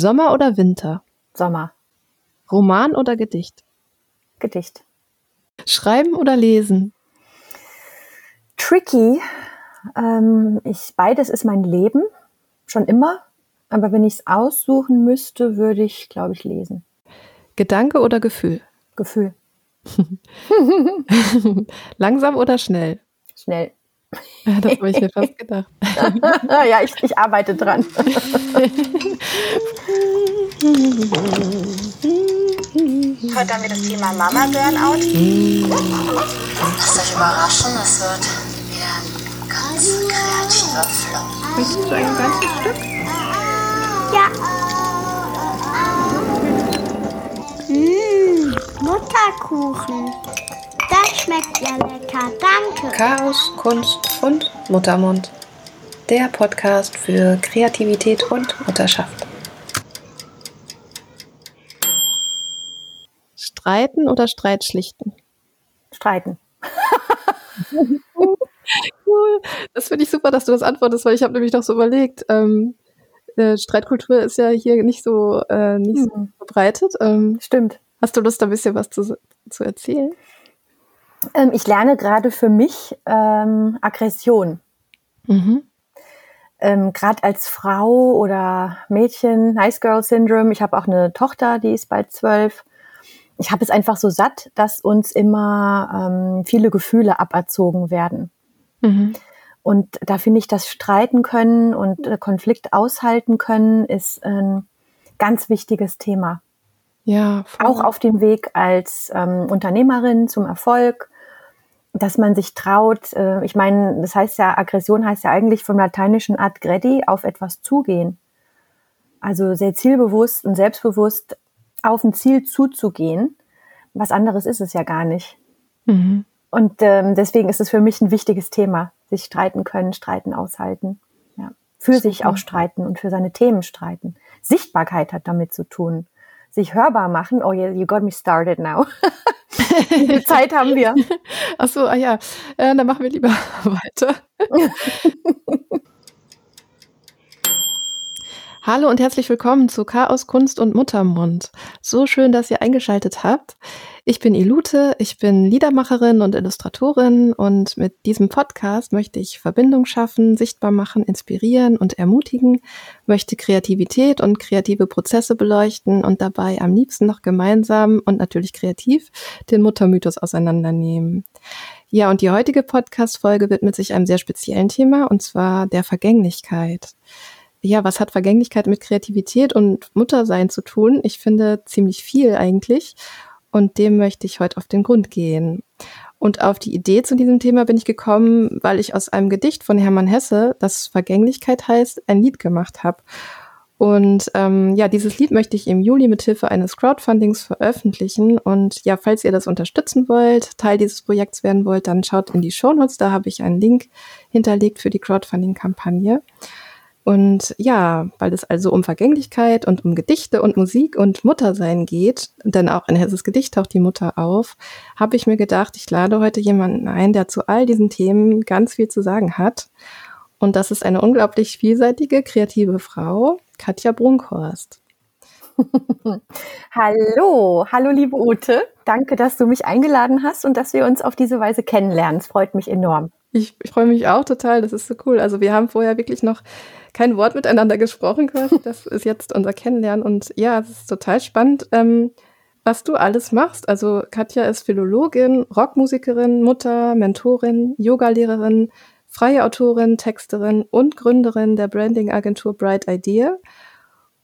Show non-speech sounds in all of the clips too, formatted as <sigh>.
Sommer oder Winter? Sommer. Roman oder Gedicht? Gedicht. Schreiben oder lesen? Tricky. Ähm, ich, beides ist mein Leben. Schon immer. Aber wenn ich es aussuchen müsste, würde ich, glaube ich, lesen. Gedanke oder Gefühl? Gefühl. <laughs> <laughs> Langsam oder schnell? Schnell. Ja, das habe ich mir fast gedacht. <laughs> ja, ich, ich arbeite dran. Heute haben wir das Thema Mama Burnout. Lasst euch überraschen, es wird wieder ein ganz kreativer Flow. Möchtest du ein ganzes Stück? Ja. Mmh, Mutterkuchen. Das schmeckt ja lecker, danke. Chaos, Kunst und Muttermund. Der Podcast für Kreativität und Mutterschaft. Streiten oder Streit schlichten? Streiten. <laughs> cool. Das finde ich super, dass du das antwortest, weil ich habe nämlich noch so überlegt, ähm, äh, Streitkultur ist ja hier nicht so äh, nicht so Mhm. verbreitet. Ähm, Stimmt. hast du Lust, da ein bisschen was zu, zu erzählen? Ähm, ich lerne gerade für mich ähm, Aggression. Mhm. Ähm, gerade als Frau oder Mädchen, Nice Girl Syndrome. Ich habe auch eine Tochter, die ist bald zwölf. Ich habe es einfach so satt, dass uns immer ähm, viele Gefühle aberzogen werden. Mhm. Und da finde ich, das Streiten können und äh, Konflikt aushalten können, ist ein ganz wichtiges Thema. Ja, voll. Auch auf dem Weg als ähm, Unternehmerin zum Erfolg, dass man sich traut. Äh, ich meine, das heißt ja, Aggression heißt ja eigentlich vom lateinischen ad gredi auf etwas zugehen. Also sehr zielbewusst und selbstbewusst auf ein Ziel zuzugehen. Was anderes ist es ja gar nicht. Mhm. Und ähm, deswegen ist es für mich ein wichtiges Thema, sich streiten können, streiten aushalten. Ja. Für sich auch streiten und für seine Themen streiten. Sichtbarkeit hat damit zu tun. Sich hörbar machen. Oh, yeah, you got me started now. <laughs> Wie viel Zeit haben wir? <laughs> Ach so, ah ja, äh, dann machen wir lieber <laughs> weiter. Hallo und herzlich willkommen zu Chaos, Kunst und Muttermund. So schön, dass ihr eingeschaltet habt. Ich bin Ilute, ich bin Liedermacherin und Illustratorin und mit diesem Podcast möchte ich Verbindung schaffen, sichtbar machen, inspirieren und ermutigen, möchte Kreativität und kreative Prozesse beleuchten und dabei am liebsten noch gemeinsam und natürlich kreativ den Muttermythos auseinandernehmen. Ja, und die heutige Podcast-Folge widmet sich einem sehr speziellen Thema und zwar der Vergänglichkeit ja, was hat Vergänglichkeit mit Kreativität und Muttersein zu tun? Ich finde ziemlich viel eigentlich. Und dem möchte ich heute auf den Grund gehen. Und auf die Idee zu diesem Thema bin ich gekommen, weil ich aus einem Gedicht von Hermann Hesse, das Vergänglichkeit heißt, ein Lied gemacht habe. Und ähm, ja, dieses Lied möchte ich im Juli mit Hilfe eines Crowdfundings veröffentlichen. Und ja, falls ihr das unterstützen wollt, Teil dieses Projekts werden wollt, dann schaut in die Shownotes. Da habe ich einen Link hinterlegt für die Crowdfunding-Kampagne. Und ja, weil es also um Vergänglichkeit und um Gedichte und Musik und Muttersein geht, denn auch in Hesses Gedicht taucht die Mutter auf, habe ich mir gedacht, ich lade heute jemanden ein, der zu all diesen Themen ganz viel zu sagen hat. Und das ist eine unglaublich vielseitige, kreative Frau, Katja Brunkhorst. <laughs> hallo, hallo liebe Ute. Danke, dass du mich eingeladen hast und dass wir uns auf diese Weise kennenlernen. Es freut mich enorm. Ich, ich freue mich auch total, das ist so cool. Also wir haben vorher wirklich noch kein Wort miteinander gesprochen quasi. <laughs> Das ist jetzt unser Kennenlernen und ja, es ist total spannend, ähm, was du alles machst. Also Katja ist Philologin, Rockmusikerin, Mutter, Mentorin, Yogalehrerin, freie Autorin, Texterin und Gründerin der Branding-Agentur Bright Idea.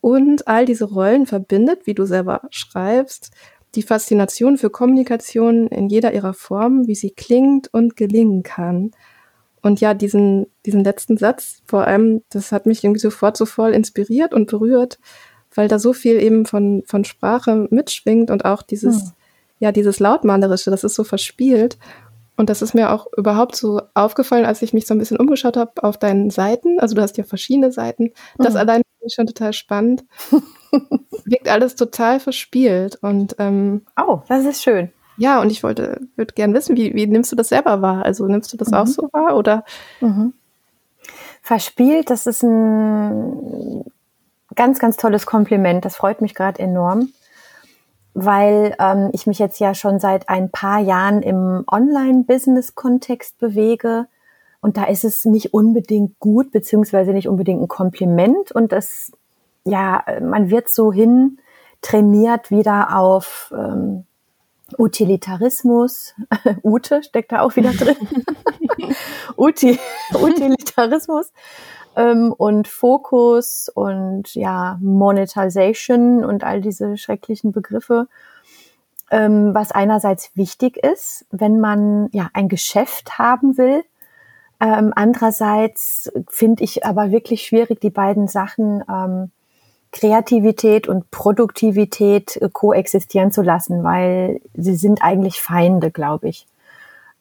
Und all diese Rollen verbindet, wie du selber schreibst, die Faszination für Kommunikation in jeder ihrer Form, wie sie klingt und gelingen kann. Und ja, diesen, diesen letzten Satz vor allem, das hat mich irgendwie sofort so voll inspiriert und berührt, weil da so viel eben von, von Sprache mitschwingt und auch dieses, hm. ja, dieses Lautmalerische, das ist so verspielt. Und das ist mir auch überhaupt so aufgefallen, als ich mich so ein bisschen umgeschaut habe auf deinen Seiten. Also du hast ja verschiedene Seiten. Das mhm. allein ich schon total spannend. <laughs> Wirkt alles total verspielt. Und ähm, oh, das ist schön. Ja, und ich wollte, würde gerne wissen, wie, wie nimmst du das selber wahr? Also nimmst du das mhm. auch so wahr oder? Mhm. Verspielt, das ist ein ganz, ganz tolles Kompliment. Das freut mich gerade enorm, weil ähm, ich mich jetzt ja schon seit ein paar Jahren im Online-Business-Kontext bewege. Und da ist es nicht unbedingt gut, beziehungsweise nicht unbedingt ein Kompliment. Und das, ja, man wird so hin trainiert wieder auf ähm, Utilitarismus. <laughs> Ute steckt da auch wieder drin. <laughs> Uti Utilitarismus ähm, und Fokus und ja, Monetization und all diese schrecklichen Begriffe, ähm, was einerseits wichtig ist, wenn man ja ein Geschäft haben will. Ähm, andererseits finde ich aber wirklich schwierig, die beiden Sachen ähm, Kreativität und Produktivität äh, koexistieren zu lassen, weil sie sind eigentlich Feinde, glaube ich.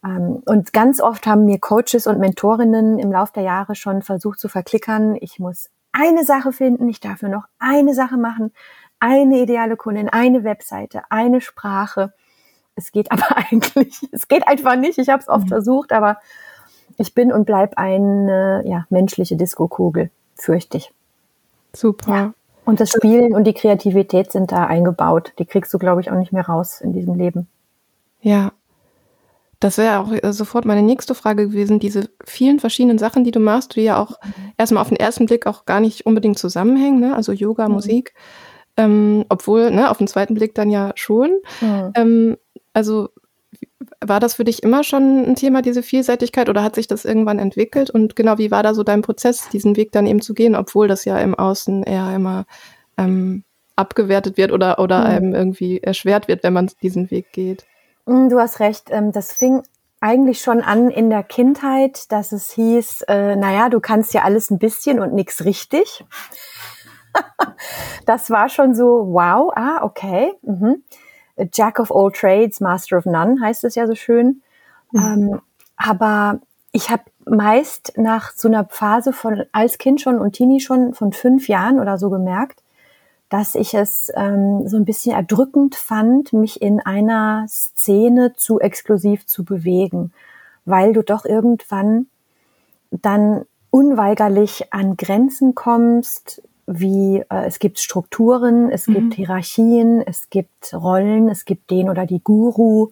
Ähm, und ganz oft haben mir Coaches und Mentorinnen im Laufe der Jahre schon versucht zu verklickern, ich muss eine Sache finden, ich darf nur noch eine Sache machen, eine ideale Kundin, eine Webseite, eine Sprache. Es geht aber <laughs> eigentlich, es geht einfach nicht. Ich habe es oft mhm. versucht, aber ich bin und bleib eine ja, menschliche Diskokugel, fürchte ich. Super. Ja. Und das Spielen und die Kreativität sind da eingebaut. Die kriegst du, glaube ich, auch nicht mehr raus in diesem Leben. Ja, das wäre auch äh, sofort meine nächste Frage gewesen. Diese vielen verschiedenen Sachen, die du machst, die ja auch mhm. erstmal auf den ersten Blick auch gar nicht unbedingt zusammenhängen, ne? also Yoga, mhm. Musik, ähm, obwohl ne, auf den zweiten Blick dann ja schon. Mhm. Ähm, also war das für dich immer schon ein Thema, diese Vielseitigkeit, oder hat sich das irgendwann entwickelt? Und genau, wie war da so dein Prozess, diesen Weg dann eben zu gehen, obwohl das ja im Außen eher immer ähm, abgewertet wird oder, oder mhm. einem irgendwie erschwert wird, wenn man diesen Weg geht? Mm, du hast recht. Ähm, das fing eigentlich schon an in der Kindheit, dass es hieß, äh, naja, du kannst ja alles ein bisschen und nichts richtig. <laughs> das war schon so, wow, ah, okay. Mhm. Jack of all trades, Master of none heißt es ja so schön. Mhm. Ähm, aber ich habe meist nach so einer Phase von als Kind schon und Teenie schon von fünf Jahren oder so gemerkt, dass ich es ähm, so ein bisschen erdrückend fand, mich in einer Szene zu exklusiv zu bewegen, weil du doch irgendwann dann unweigerlich an Grenzen kommst, wie äh, es gibt Strukturen, es mhm. gibt Hierarchien, es gibt Rollen, es gibt den oder die Guru.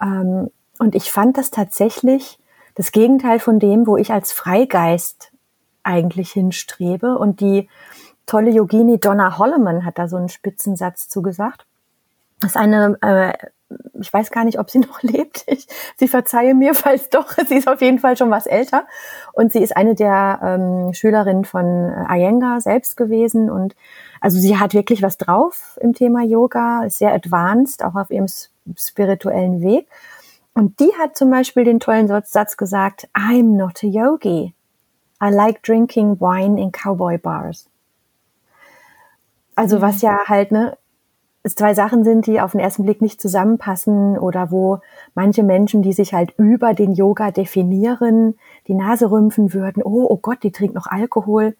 Ähm, und ich fand das tatsächlich das Gegenteil von dem, wo ich als Freigeist eigentlich hinstrebe und die tolle Yogini Donna Holloman hat da so einen Spitzensatz zugesagt. Das ist eine, äh, ich weiß gar nicht, ob sie <laughs> noch lebt. Ich, sie verzeihe mir, falls doch. <laughs> Sie ist auf jeden Fall schon was älter. Und sie ist eine der ähm, Schülerinnen von Iyengar selbst gewesen. Und also sie hat wirklich was drauf im Thema Yoga, ist sehr advanced, auch auf ihrem spirituellen Weg. Und die hat zum Beispiel den tollen Satz gesagt, I'm not a yogi. I like drinking wine in cowboy bars. Also was mhm. ja halt, ne, zwei Sachen sind, die auf den ersten Blick nicht zusammenpassen oder wo manche Menschen, die sich halt über den Yoga definieren, die Nase rümpfen würden, oh, oh Gott, die trinkt noch Alkohol.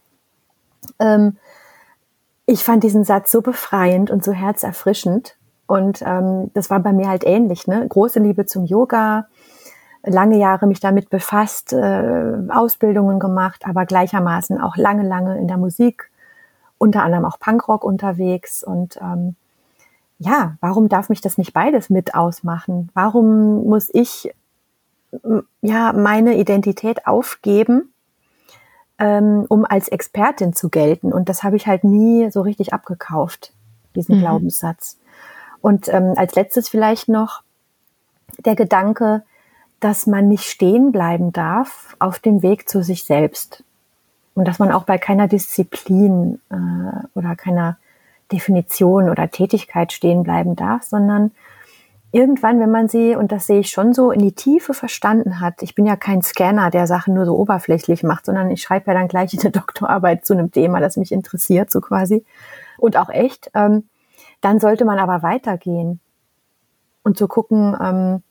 Ähm, ich fand diesen Satz so befreiend und so herzerfrischend. Und ähm, das war bei mir halt ähnlich, ne? Große Liebe zum Yoga, lange Jahre mich damit befasst, äh, Ausbildungen gemacht, aber gleichermaßen auch lange, lange in der Musik unter anderem auch Punkrock unterwegs und ähm, ja, warum darf mich das nicht beides mit ausmachen? Warum muss ich ja meine Identität aufgeben, ähm, um als Expertin zu gelten? Und das habe ich halt nie so richtig abgekauft, diesen mhm. Glaubenssatz. Und ähm, als letztes vielleicht noch der Gedanke, dass man nicht stehen bleiben darf auf dem Weg zu sich selbst. Und dass man auch bei keiner Disziplin äh, oder keiner Definition oder Tätigkeit stehen bleiben darf, sondern irgendwann, wenn man sie, und das sehe ich schon so, in die Tiefe verstanden hat, ich bin ja kein Scanner, der Sachen nur so oberflächlich macht, sondern ich schreibe ja dann gleich eine <laughs> Doktorarbeit zu einem Thema, das mich interessiert, so quasi, und auch echt, ähm, dann sollte man aber weitergehen und zu so gucken, ähm,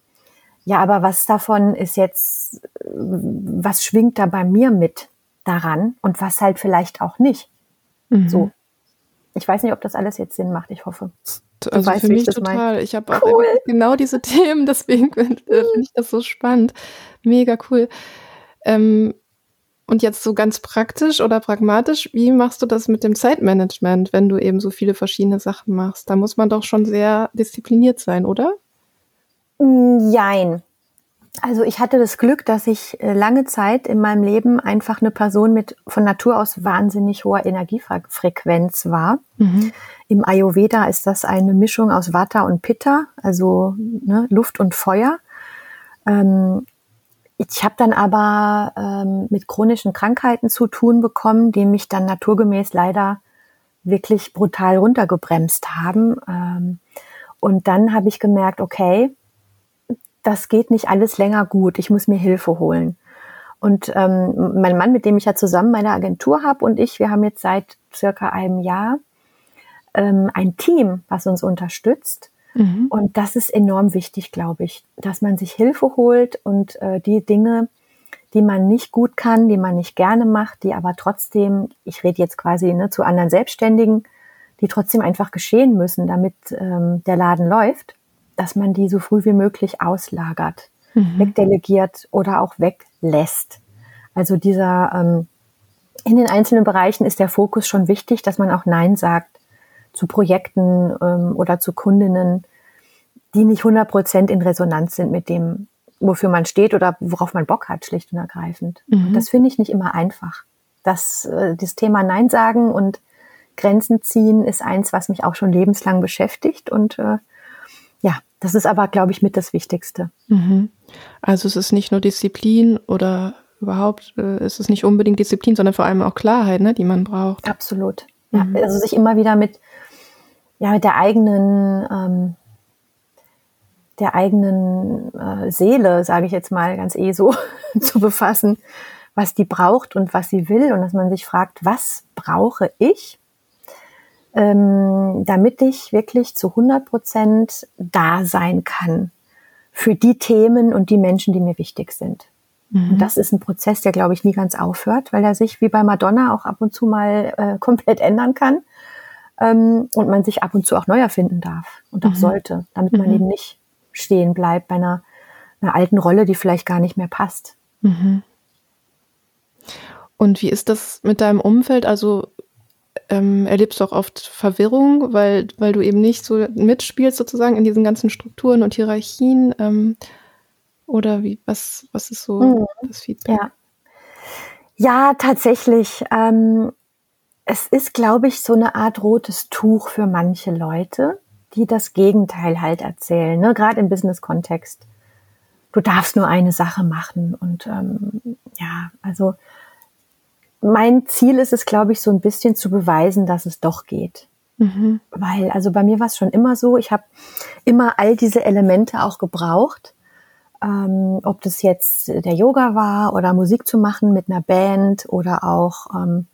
ja, aber was davon ist jetzt, was schwingt da bei mir mit? daran und was halt vielleicht auch nicht. Mhm. So. Ich weiß nicht, ob das alles jetzt Sinn macht. Ich hoffe. Du also weißt, für mich ich total. Mein. Ich habe auch cool. genau diese <laughs> Themen, deswegen äh, finde ich das so spannend. Mega cool. Ähm, Und jetzt so ganz praktisch oder pragmatisch, wie machst du das mit dem Zeitmanagement, wenn du eben so viele verschiedene Sachen machst? Da muss man doch schon sehr diszipliniert sein, oder? Mm, jein. Also ich hatte das Glück, dass ich äh, lange Zeit in meinem Leben einfach eine Person mit von Natur aus wahnsinnig hoher Energiefrequenz war. Mhm. Im Ayurveda ist das eine Mischung aus Vata und Pitta, also ne, Luft und Feuer. Ähm, ich habe dann aber ähm, mit chronischen Krankheiten zu tun bekommen, die mich dann naturgemäß leider wirklich brutal runtergebremst haben. Ähm, und dann habe ich gemerkt, okay, das geht nicht alles länger gut. Ich muss mir Hilfe holen. Und ähm, mein Mann, mit dem ich ja zusammen meine Agentur habe und ich, wir haben jetzt seit circa einem Jahr ähm, ein Team, was uns unterstützt. Mhm. Und das ist enorm wichtig, glaube ich, dass man sich Hilfe holt und äh, die Dinge, die man nicht gut kann, die man nicht gerne macht, die aber trotzdem, ich rede jetzt quasi ne, zu anderen Selbstständigen, die trotzdem einfach geschehen müssen, damit ähm, der Laden läuft, dass man die so früh wie möglich auslagert, mhm. wegdelegiert oder auch weglässt. Also dieser ähm, in den einzelnen Bereichen ist der Fokus schon wichtig, dass man auch Nein sagt zu Projekten ähm, oder zu Kundinnen, die nicht 100 Prozent in Resonanz sind mit dem, wofür man steht oder worauf man Bock hat, schlicht und ergreifend. Mhm. Das finde ich nicht immer einfach. Das, äh, das Thema Nein sagen und Grenzen ziehen ist eins, was mich auch schon lebenslang beschäftigt und äh, das ist aber, glaube ich, mit das Wichtigste. Mhm. Also es ist nicht nur Disziplin oder überhaupt äh, ist es nicht unbedingt Disziplin, sondern vor allem auch Klarheit, ne, die man braucht. Absolut. Ja, mhm. also sich immer wieder mit ja, mit der eigenen, ähm, der eigenen äh, Seele, sage ich jetzt mal ganz eh so, <laughs> zu befassen, was die braucht und was sie will und dass man sich fragt, was brauche ich, ähm, damit ich wirklich zu 100 Prozent da sein kann für die Themen und die Menschen, die mir wichtig sind. Mhm. Und das ist ein Prozess, der, glaube ich, nie ganz aufhört, weil er sich wie bei Madonna auch ab und zu mal äh, <laughs> komplett ändern kann ähm, und man sich ab und zu auch neu erfinden darf und auch mhm. sollte, damit man mhm. eben nicht stehen bleibt bei einer, einer alten Rolle, die vielleicht gar nicht mehr passt. Mhm. Und wie ist das mit deinem Umfeld? Also ähm, erlebst du auch oft Verwirrung, weil, weil du eben nicht so mitspielst sozusagen in diesen ganzen Strukturen und Hierarchien? Ähm, oder wie, was, was ist so mhm. das Feedback? Ja. Ja, tatsächlich. Ähm, es ist, glaube ich, so eine Art rotes Tuch für manche Leute, die das Gegenteil halt erzählen, ne? gerade im Business-Kontext. Du darfst nur eine Sache machen. Und ähm, ja, also mein Ziel ist es, glaube ich, so ein bisschen zu beweisen, dass es doch geht. Mhm. Weil, also bei mir war es schon immer so, ich habe immer all diese Elemente auch gebraucht. Ähm, ob das jetzt der Yoga war oder Musik zu machen mit einer Band oder auch ähm,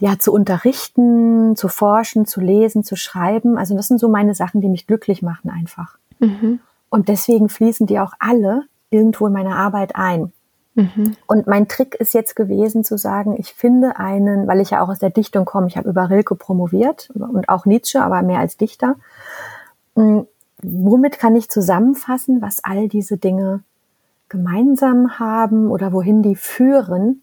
ja, zu unterrichten, zu forschen, zu lesen, zu schreiben. Also das sind so meine Sachen, die mich glücklich machen einfach. Mhm. Und deswegen fließen die auch alle irgendwo in meine Arbeit ein. Mhm. Und mein Trick ist jetzt gewesen zu sagen, ich finde einen, weil ich ja auch aus der Dichtung komme, ich habe über Rilke promoviert und auch Nietzsche, aber mehr als Dichter. Hm, womit kann ich zusammenfassen, was all diese Dinge gemeinsam haben oder wohin die führen?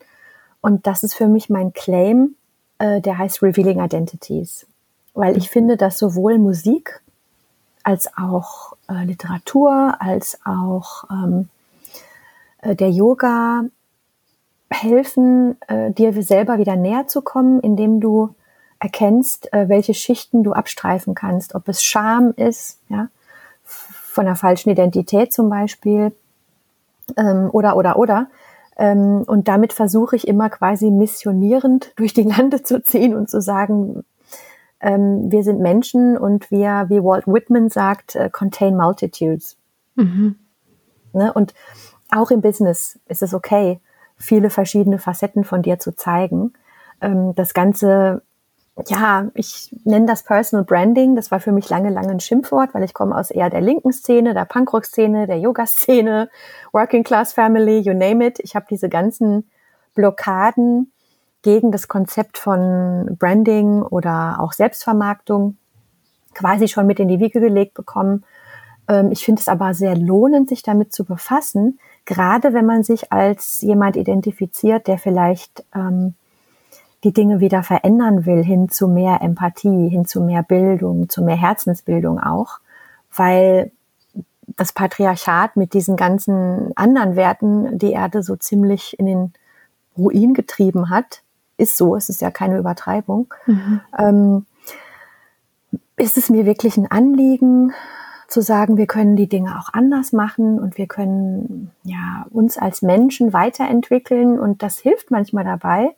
Und das ist für mich mein Claim, äh, der heißt Revealing Identities, weil ich finde, dass sowohl Musik als auch äh, Literatur, als auch ähm, äh, der Yoga helfen, äh, dir selber wieder näher zu kommen, indem du erkennst, äh, welche Schichten du abstreifen kannst, ob es Scham ist, ja, von der falschen Identität zum Beispiel, ähm, oder, oder, oder, ähm, und damit versuche ich immer quasi missionierend <laughs> durch die Lande zu ziehen und zu sagen, ähm, wir sind Menschen und wir, wie Walt Whitman sagt, uh, contain multitudes. Mhm. Ne? Und auch im Business ist es okay, viele verschiedene Facetten von dir zu zeigen. Ähm, das Ganze ja, ich nenne das Personal Branding. Das war für mich lange, lange ein Schimpfwort, weil ich komme aus eher der linken Szene, der Punkrock-Szene, der Yoga-Szene, <laughs> Working Class Family, you name it. Ich habe diese ganzen Blockaden gegen das Konzept von Branding oder auch Selbstvermarktung quasi schon mit in die Wiege gelegt bekommen. Ähm, ich finde es aber sehr lohnend, sich damit zu befassen, gerade wenn man sich als jemand identifiziert, der vielleicht ähm, die Dinge wieder verändern will, hin zu mehr Empathie, hin zu mehr Bildung, zu mehr Herzensbildung auch, weil das Patriarchat mit diesen ganzen anderen Werten die Erde so ziemlich in den Ruin getrieben hat. Ist so, es ist ja keine Übertreibung. Mhm. Ähm, ist es mir wirklich ein Anliegen, zu sagen, wir können die Dinge auch anders machen und wir können ja uns als Menschen weiterentwickeln und das hilft manchmal dabei,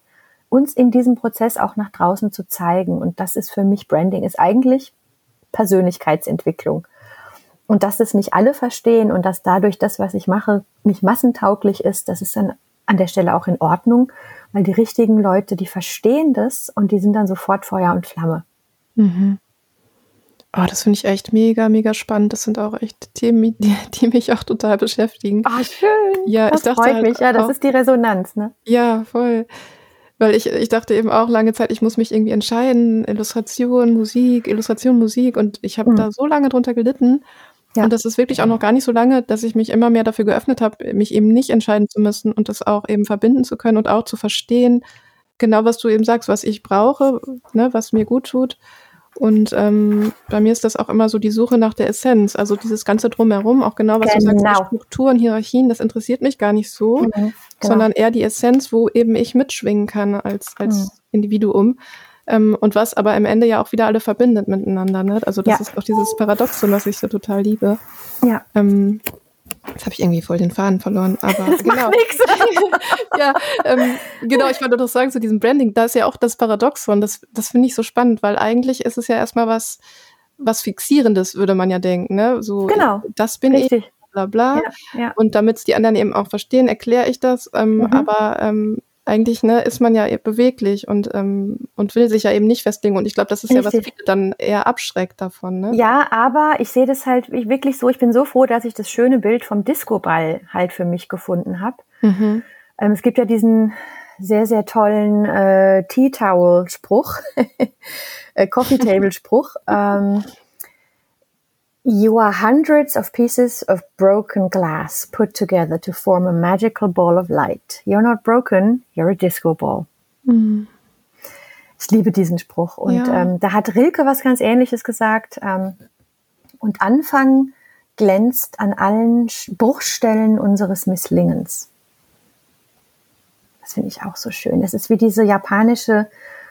uns in diesem Prozess auch nach draußen zu zeigen und das ist für mich Branding ist eigentlich Persönlichkeitsentwicklung. Und dass es nicht alle verstehen und dass dadurch das, was ich mache, nicht massentauglich ist, das ist dann an der Stelle auch in Ordnung, weil die richtigen Leute, die verstehen das und die sind dann sofort Feuer und Flamme. Mhm. Oh, das finde ich echt mega, mega spannend. Das sind auch echt Themen, die, <laughs> die mich auch total beschäftigen. Ah, oh, schön. Ja, das ich dachte freut halt mich. Ja, das auch, ist die Resonanz, ne? Ja, voll. Weil ich, ich dachte eben auch lange Zeit, ich muss mich irgendwie entscheiden, Illustration, Musik, Illustration, Musik. Und ich habe mhm. da so lange drunter gelitten. Ja. Und das ist wirklich auch noch gar nicht so lange, dass ich mich immer mehr dafür geöffnet habe, mich eben nicht entscheiden zu müssen und das auch eben verbinden zu können und auch zu verstehen, genau was du eben sagst, was ich brauche, ne, was mir gut tut. Und ähm, bei mir ist das auch immer so die Suche nach der Essenz. Also dieses ganze Drumherum, auch genau, was genau. du sagst, Strukturen, Hierarchien, das interessiert mich gar nicht so, mhm, genau. sondern eher die Essenz, wo eben ich mitschwingen kann als, als mhm. Individuum. Ähm, und was aber am Ende ja auch wieder alle verbindet miteinander. Ne? Also das ja. ist auch dieses Paradoxon, was ich so total liebe. Ja. Ähm, Jetzt habe ich irgendwie voll den Faden verloren, aber <laughs> das genau. Macht <laughs> ja, ähm, genau, ich wollte doch sagen zu diesem Branding, da ist ja auch das Paradoxon, das, das finde ich so spannend, weil eigentlich ist es ja erstmal was, was Fixierendes, würde man ja denken, ne? So, genau. das bin Richtig. ich, bla bla. Ja, ja. Und damit es die anderen eben auch verstehen, erkläre ich das. Ähm, mhm. Aber ähm, eigentlich ne, ist man ja beweglich und, ähm, und will sich ja eben nicht festlegen. Und ich glaube, das ist Richtig. ja, was viele dann eher abschreckt davon. Ne? Ja, aber ich sehe das halt wirklich so, ich bin so froh, dass ich das schöne Bild vom Disco-Ball halt für mich gefunden habe. Mhm. Ähm, es gibt ja diesen sehr, sehr tollen äh, Tea-Towel-Spruch, <laughs> äh, Coffee-Table-Spruch. ähm, You are hundreds of pieces of broken glass put together to form a magical ball of light. You're not broken, you're a disco ball. Mhm. Ich liebe diesen Spruch. Und ja. ähm, da hat Rilke was ganz Ähnliches gesagt. Ähm, und Anfang glänzt an allen Bruchstellen unseres Misslingens. Das finde ich auch so schön. Das ist wie diese japanische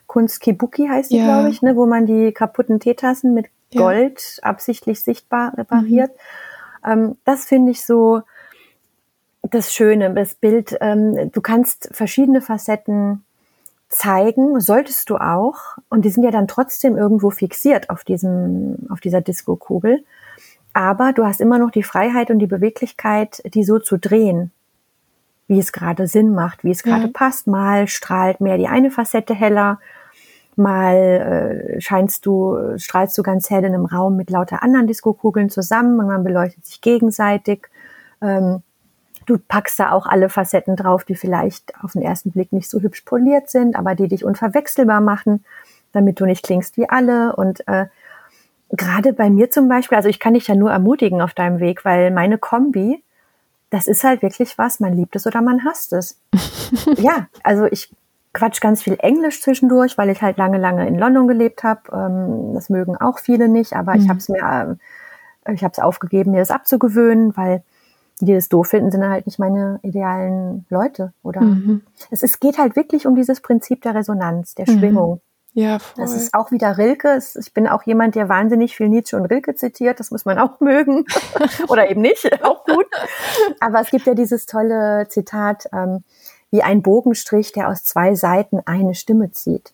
Kunst Kibuki heißt die, ja. glaube ich, ne, wo man die kaputten Teetassen mit Gold ja. absichtlich sichtbar repariert. Mhm. Ähm, das finde ich so das Schöne, das Bild. Ähm, du kannst verschiedene Facetten zeigen, solltest du auch. Und die sind ja dann trotzdem irgendwo fixiert auf diesem, auf dieser Disco-Kugel. Aber du hast immer noch die Freiheit und die Beweglichkeit, die so zu drehen, wie es gerade Sinn macht, wie es gerade mhm. passt. Mal strahlt mehr die eine Facette heller, mal äh, scheinst du, strahlst du ganz hell in einem Raum mit lauter anderen Diskokugeln zusammen und man beleuchtet sich gegenseitig. Ähm, du packst da auch alle Facetten drauf, die vielleicht auf den ersten Blick nicht so hübsch poliert sind, aber die dich unverwechselbar machen, damit du nicht klingst wie alle. Und äh, gerade bei mir zum Beispiel, also ich kann dich ja nur ermutigen auf deinem Weg, weil meine Kombi, das ist halt wirklich was, man liebt es oder man hasst es. <laughs> ja, also ich quatsch ganz viel Englisch zwischendurch, weil ich halt lange, lange in London gelebt habe. Ähm, das mögen auch viele nicht, aber mhm. ich habe es mir, äh, ich habe es aufgegeben, mir das abzugewöhnen, weil die, die das doof finden, sind halt nicht meine idealen Leute. Oder mhm. es, es geht halt wirklich um dieses Prinzip der Resonanz, der mhm. Schwingung. Ja, voll. Das ist auch wieder Rilke. Ich bin auch jemand, der wahnsinnig viel Nietzsche und Rilke zitiert. Das muss man auch <laughs> mögen. <laughs> Oder eben nicht. Auch gut. Aber es gibt ja dieses tolle Zitat, ähm, wie ein Bogenstrich, der aus zwei Seiten eine Stimme zieht.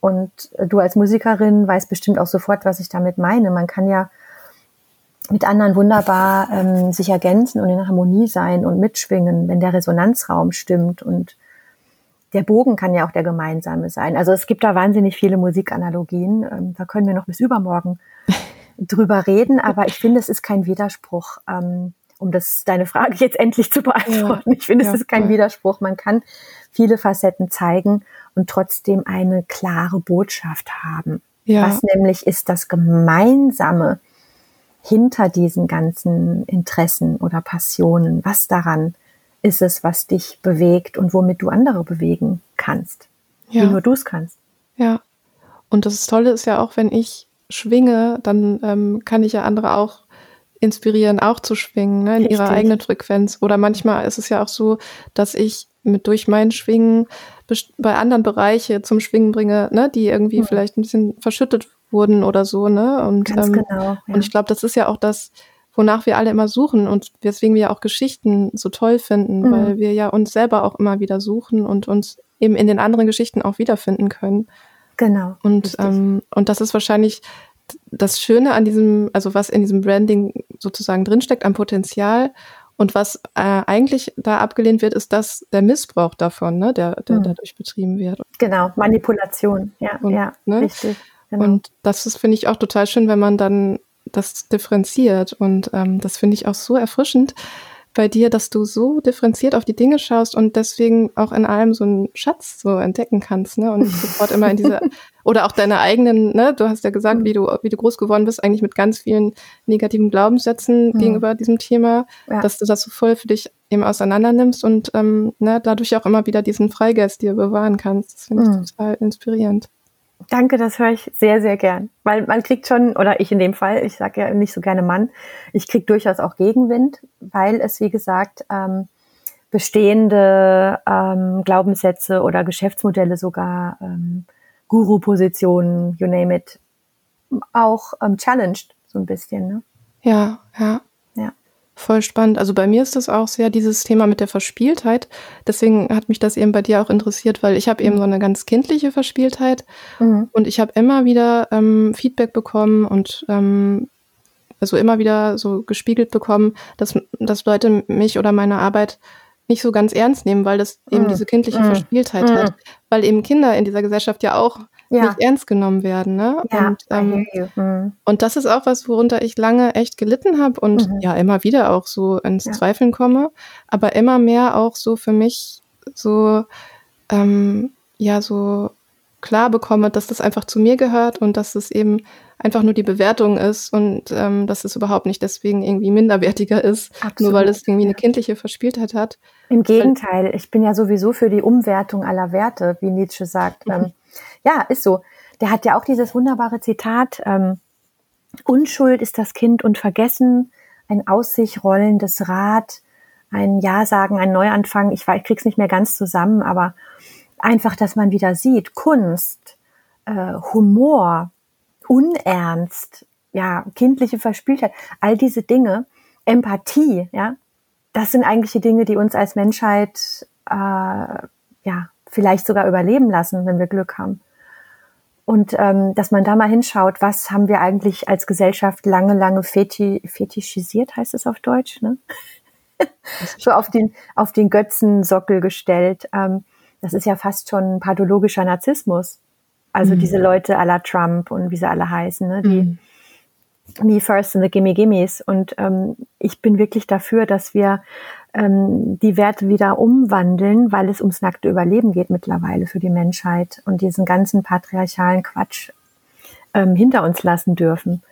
Und du als Musikerin weißt bestimmt auch sofort, was ich damit meine. Man kann ja mit anderen wunderbar ähm, sich ergänzen und in Harmonie sein und mitschwingen, wenn der Resonanzraum stimmt. Und der Bogen kann ja auch der gemeinsame sein. Also es gibt da wahnsinnig viele Musikanalogien. Ähm, da können wir noch bis übermorgen <laughs> drüber reden. Aber ich finde, es ist kein Widerspruch. Ähm, um das deine Frage jetzt endlich zu beantworten. Ja. Ich finde, es ja. ist kein Widerspruch. Man kann viele Facetten zeigen und trotzdem eine klare Botschaft haben. Was nämlich ist das Gemeinsame hinter diesen ganzen Interessen oder Passionen? Was daran ist es, was dich bewegt und womit du andere bewegen kannst? Ja. Wie nur du es kannst. Ja. Und das Tolle ist ja auch, wenn ich schwinge, dann ähm, kann ich ja andere auch inspirieren, auch zu schwingen, ne, in Richtig. ihrer eigenen Frequenz. Oder manchmal ist es ja auch so, dass ich mit durch mein Schwingen bei anderen Bereiche zum Schwingen bringe, ne, die irgendwie mhm. vielleicht ein bisschen verschüttet wurden oder so, ne? Und, ähm, genau, ja. und ich glaube, das ist ja auch das, wonach wir alle immer suchen und weswegen wir auch Geschichten so toll finden, mhm. weil wir ja uns selber auch immer wieder suchen und uns eben in den anderen Geschichten auch wiederfinden können. Genau. Und, ähm, und das ist wahrscheinlich das Schöne an diesem, also was in diesem Branding sozusagen drinsteckt am Potenzial und was äh, eigentlich da abgelehnt wird, ist das der Missbrauch davon, ne, der, der hm. dadurch betrieben wird. Genau, Manipulation, ja, und, ja, ne? richtig. Genau. Und das ist, finde ich, auch total schön, wenn man dann das differenziert. Und ähm, das finde ich auch so erfrischend, bei dir, dass du so differenziert auf die Dinge schaust und deswegen auch in allem so einen Schatz so entdecken kannst, ne? Und <laughs> sofort immer in diese oder auch deine eigenen, ne? Du hast ja gesagt, wie du wie du groß geworden bist, eigentlich mit ganz vielen negativen Glaubenssätzen mhm. gegenüber diesem Thema, ja. dass du das so voll für dich eben auseinander nimmst und ähm, ne, dadurch auch immer wieder diesen Freigeist dir bewahren kannst. Das finde ich mhm. total inspirierend. Danke, das höre ich sehr, sehr gern. Weil man kriegt schon, oder ich in dem Fall, ich sage ja nicht so gerne Mann, ich kriege durchaus auch Gegenwind, weil es, wie gesagt, ähm, bestehende ähm, Glaubenssätze oder Geschäftsmodelle sogar, ähm, Guru-Positionen, you name it, auch ähm, challenged so ein bisschen. Ne? Ja, ja. Voll spannend. Also bei mir ist das auch sehr dieses Thema mit der Verspieltheit. Deswegen hat mich das eben bei dir auch interessiert, weil ich habe eben so eine ganz kindliche Verspieltheit mhm. und ich habe immer wieder ähm, Feedback bekommen und ähm, also immer wieder so gespiegelt bekommen, dass, dass Leute mich oder meine Arbeit nicht so ganz ernst nehmen, weil das eben mhm. diese kindliche mhm. Verspieltheit hat. Mhm. Weil eben Kinder in dieser Gesellschaft ja auch ja. nicht ernst genommen werden. Ne? Ja, und, ähm, mhm. und das ist auch was, worunter ich lange echt gelitten habe und mhm. ja immer wieder auch so ins ja. Zweifeln komme, aber immer mehr auch so für mich so ähm, ja so klar bekomme, dass das einfach zu mir gehört und dass es eben einfach nur die Bewertung ist und ähm, dass es überhaupt nicht deswegen irgendwie minderwertiger ist, Absolut, nur weil es irgendwie eine kindliche Verspieltheit hat. Im Gegenteil, ich bin ja sowieso für die Umwertung aller Werte, wie Nietzsche sagt. Mhm. Ähm, ja, ist so. Der hat ja auch dieses wunderbare Zitat, ähm, Unschuld ist das Kind und Vergessen, ein aus sich rollendes Rad, ein Ja sagen, ein Neuanfang. Ich, ich krieg's nicht mehr ganz zusammen, aber einfach, dass man wieder sieht, Kunst, äh, Humor, Unernst, ja, kindliche Verspieltheit, all diese Dinge, Empathie, ja, das sind eigentlich die Dinge, die uns als Menschheit äh, ja vielleicht sogar überleben lassen, wenn wir Glück haben. Und ähm, dass man da mal hinschaut, was haben wir eigentlich als Gesellschaft lange, lange feti fetischisiert, heißt es auf Deutsch, ne? <laughs> so auf den, auf den Götzensockel gestellt. Ähm, das ist ja fast schon pathologischer Narzissmus. Also mhm. diese Leute à la Trump und wie sie alle heißen, ne? die mhm. Me First and the Gimme Gimmes. Und ähm, ich bin wirklich dafür, dass wir ähm, die Werte wieder umwandeln, weil es ums nackte Überleben geht mittlerweile für die Menschheit und diesen ganzen patriarchalen Quatsch ähm, hinter uns lassen dürfen.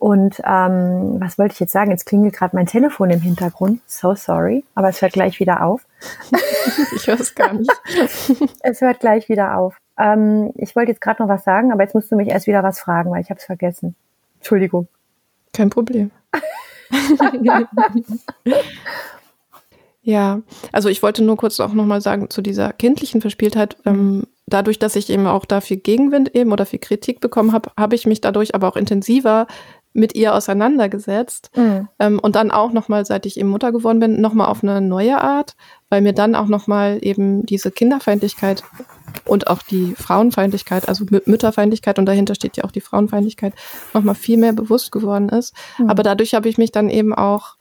Und ähm, was wollte ich jetzt sagen? Jetzt klingelt gerade mein Telefon im Hintergrund. So sorry, aber es hört gleich wieder auf. <laughs> ich höre es gar nicht. <laughs> es hört gleich wieder auf. Ähm, ich wollte jetzt gerade noch was sagen, aber jetzt musst du mich erst wieder was fragen, weil ich habe es vergessen. Entschuldigung. Kein Problem. <laughs> Ja, also ich wollte nur kurz auch nochmal sagen zu dieser kindlichen Verspieltheit. Ähm, dadurch, dass ich eben auch da viel Gegenwind eben oder viel Kritik bekommen habe, habe ich mich dadurch aber auch intensiver mit ihr auseinandergesetzt. Mhm. Ähm, und dann auch nochmal, seit ich eben Mutter geworden bin, nochmal auf eine neue Art, weil mir dann auch nochmal eben diese Kinderfeindlichkeit und auch die Frauenfeindlichkeit, also Mütterfeindlichkeit und dahinter steht ja auch die Frauenfeindlichkeit, nochmal viel mehr bewusst geworden ist. Mhm. Aber dadurch habe ich mich dann eben auch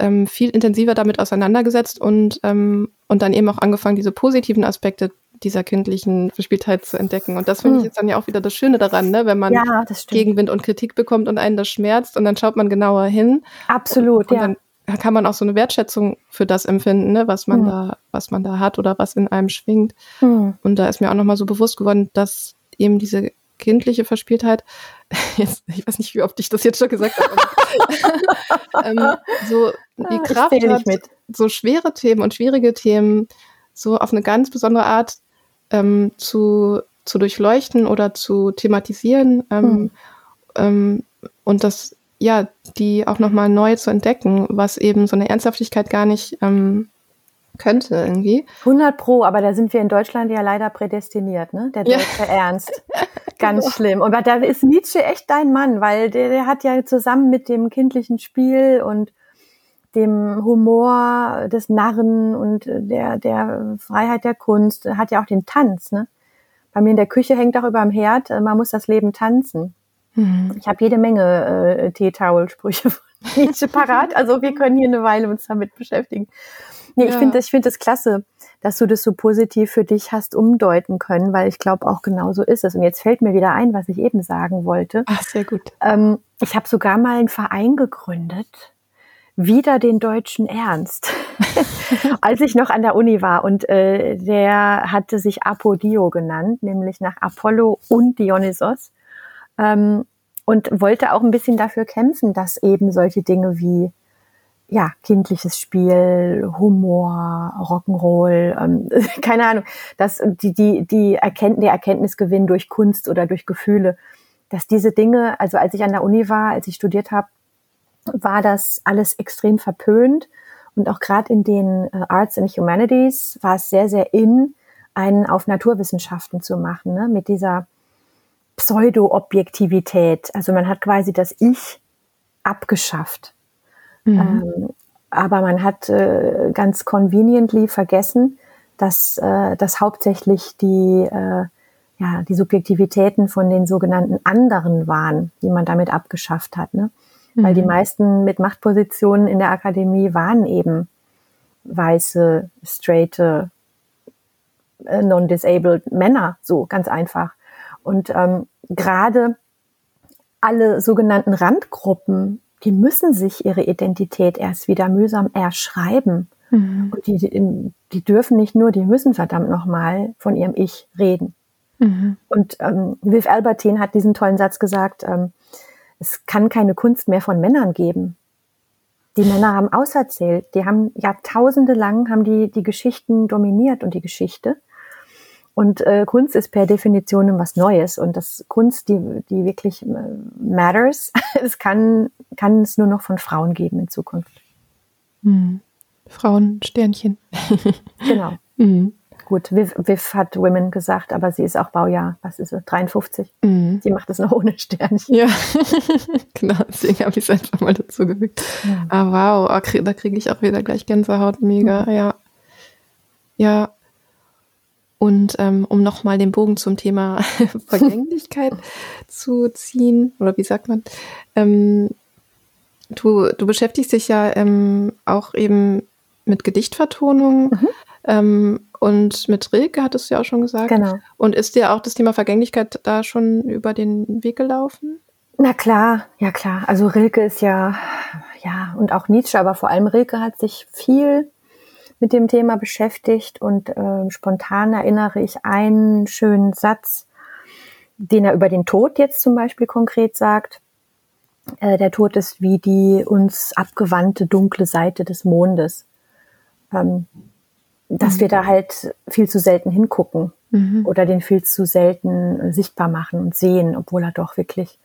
ähm, viel intensiver damit auseinandergesetzt und, ähm, und dann eben auch angefangen, diese positiven Aspekte dieser kindlichen Verspieltheit zu entdecken. Und das finde ich hm. jetzt dann ja auch wieder das Schöne daran, ne? wenn man ja, Gegenwind und Kritik bekommt und einen das schmerzt und dann schaut man genauer hin. Absolut, und, und ja. Dann kann man auch so eine Wertschätzung für das empfinden, ne? was man hm. da, was man da hat oder was in einem schwingt. Hm. Und da ist mir auch nochmal so bewusst geworden, dass eben diese kindliche Verspieltheit, <laughs> jetzt, ich weiß nicht, wie oft ich das jetzt schon gesagt habe, <laughs> ähm, so die Ah, Kraft hat, so schwere Themen und schwierige Themen so auf eine ganz besondere Art ähm, zu, zu durchleuchten oder zu thematisieren ähm, Hm. ähm, und das, ja, die auch nochmal neu zu entdecken, was eben so eine Ernsthaftigkeit gar nicht ähm, könnte irgendwie. 100 Pro, aber da sind wir in Deutschland ja leider prädestiniert, ne? Der Ja. deutsche Ernst. <laughs> Ganz schlimm. Und da ist Nietzsche echt dein Mann, weil der, der hat ja zusammen mit dem kindlichen Spiel und dem Humor des Narren und der, der Freiheit der Kunst, hat ja auch den Tanz, ne? Bei mir in der Küche hängt auch über dem Herd, äh, man muss das Leben tanzen. Ich habe jede Menge äh, Teetowel-Sprüche <laughs> von Nietzsche parat. Also wir können hier eine Weile uns damit beschäftigen. Nee, ich Ja. finde das, ich finde das klasse, dass du das so positiv für dich hast umdeuten können, weil ich glaube auch genau so ist es. Und jetzt fällt mir wieder ein, was ich eben sagen wollte. Ach, sehr gut. Ähm, ich habe sogar mal einen Verein gegründet, wieder den deutschen Ernst, <laughs> als ich noch an der Uni war. Und äh, der hatte sich Apodio genannt, nämlich nach Apollo und Dionysos. Ähm, und wollte auch ein bisschen dafür kämpfen, dass eben solche Dinge wie ja, kindliches Spiel, Humor, Rock'n'Roll, ähm, <laughs> keine Ahnung, dass die, die, die Erkennt, der Erkenntnisgewinn durch Kunst oder durch Gefühle, dass diese Dinge, also als ich an der Uni war, als ich studiert habe, war das alles extrem verpönt. Und auch gerade in den äh, Arts and Humanities war es sehr, sehr in, einen auf Naturwissenschaften zu machen, ne? mit dieser Pseudo-Objektivität. Also man hat quasi das Ich abgeschafft. Ähm, aber man hat äh, ganz conveniently vergessen, dass äh, das hauptsächlich die, äh, ja, die Subjektivitäten von den sogenannten anderen waren, die man damit abgeschafft hat. Ne? Weil die meisten mit Machtpositionen in der Akademie waren eben weiße, straighte, äh, non-disabled Männer, so ganz einfach. Und ähm, gerade alle sogenannten Randgruppen, die müssen sich ihre Identität erst wieder mühsam erschreiben. Mhm. Und die, die, die dürfen nicht nur, die müssen verdammt nochmal von ihrem Ich reden. Mhm. Und ähm, Viv Albertine hat diesen tollen Satz gesagt, ähm, es kann keine Kunst mehr von Männern geben. Die Männer haben auserzählt, die haben Jahrtausende lang haben die die Geschichten dominiert und die Geschichte. Und äh, Kunst ist per Definition was Neues und das Kunst, die, die wirklich äh, matters, <laughs> es kann, kann es nur noch von Frauen geben in Zukunft. Mhm. Frauensternchen. Genau. Mhm. <laughs> Gut, Viv, Viv hat Women gesagt, aber sie ist auch Baujahr, was ist sie, 53. Mhm. Sie macht es noch ohne Sternchen. Ja, <laughs> genau, deswegen habe ich es einfach mal dazu gefügt. Ja. Ah, wow, ah, krieg- da kriege ich auch wieder gleich Gänsehaut, mega, ja. Ja. Und ähm, um nochmal den Bogen zum Thema <laughs> Vergänglichkeit <laughs> zu ziehen, oder wie sagt man, ähm, du, du beschäftigst dich ja ähm, auch eben mit Gedichtvertonung Mhm. Ähm, und mit Rilke, hattest du ja auch schon gesagt. Genau. Und ist dir auch das Thema Vergänglichkeit da schon über den Weg gelaufen? Na klar, ja klar. Also Rilke ist ja, ja, und auch Nietzsche, aber vor allem Rilke hat sich viel mit dem Thema beschäftigt und ähm, spontan erinnere ich einen schönen Satz, den er über den Tod jetzt zum Beispiel konkret sagt. Äh, der Tod ist wie die uns abgewandte dunkle Seite des Mondes. Ähm, dass wir da halt viel zu selten hingucken Mhm. oder den viel zu selten sichtbar machen und sehen, obwohl er doch wirklich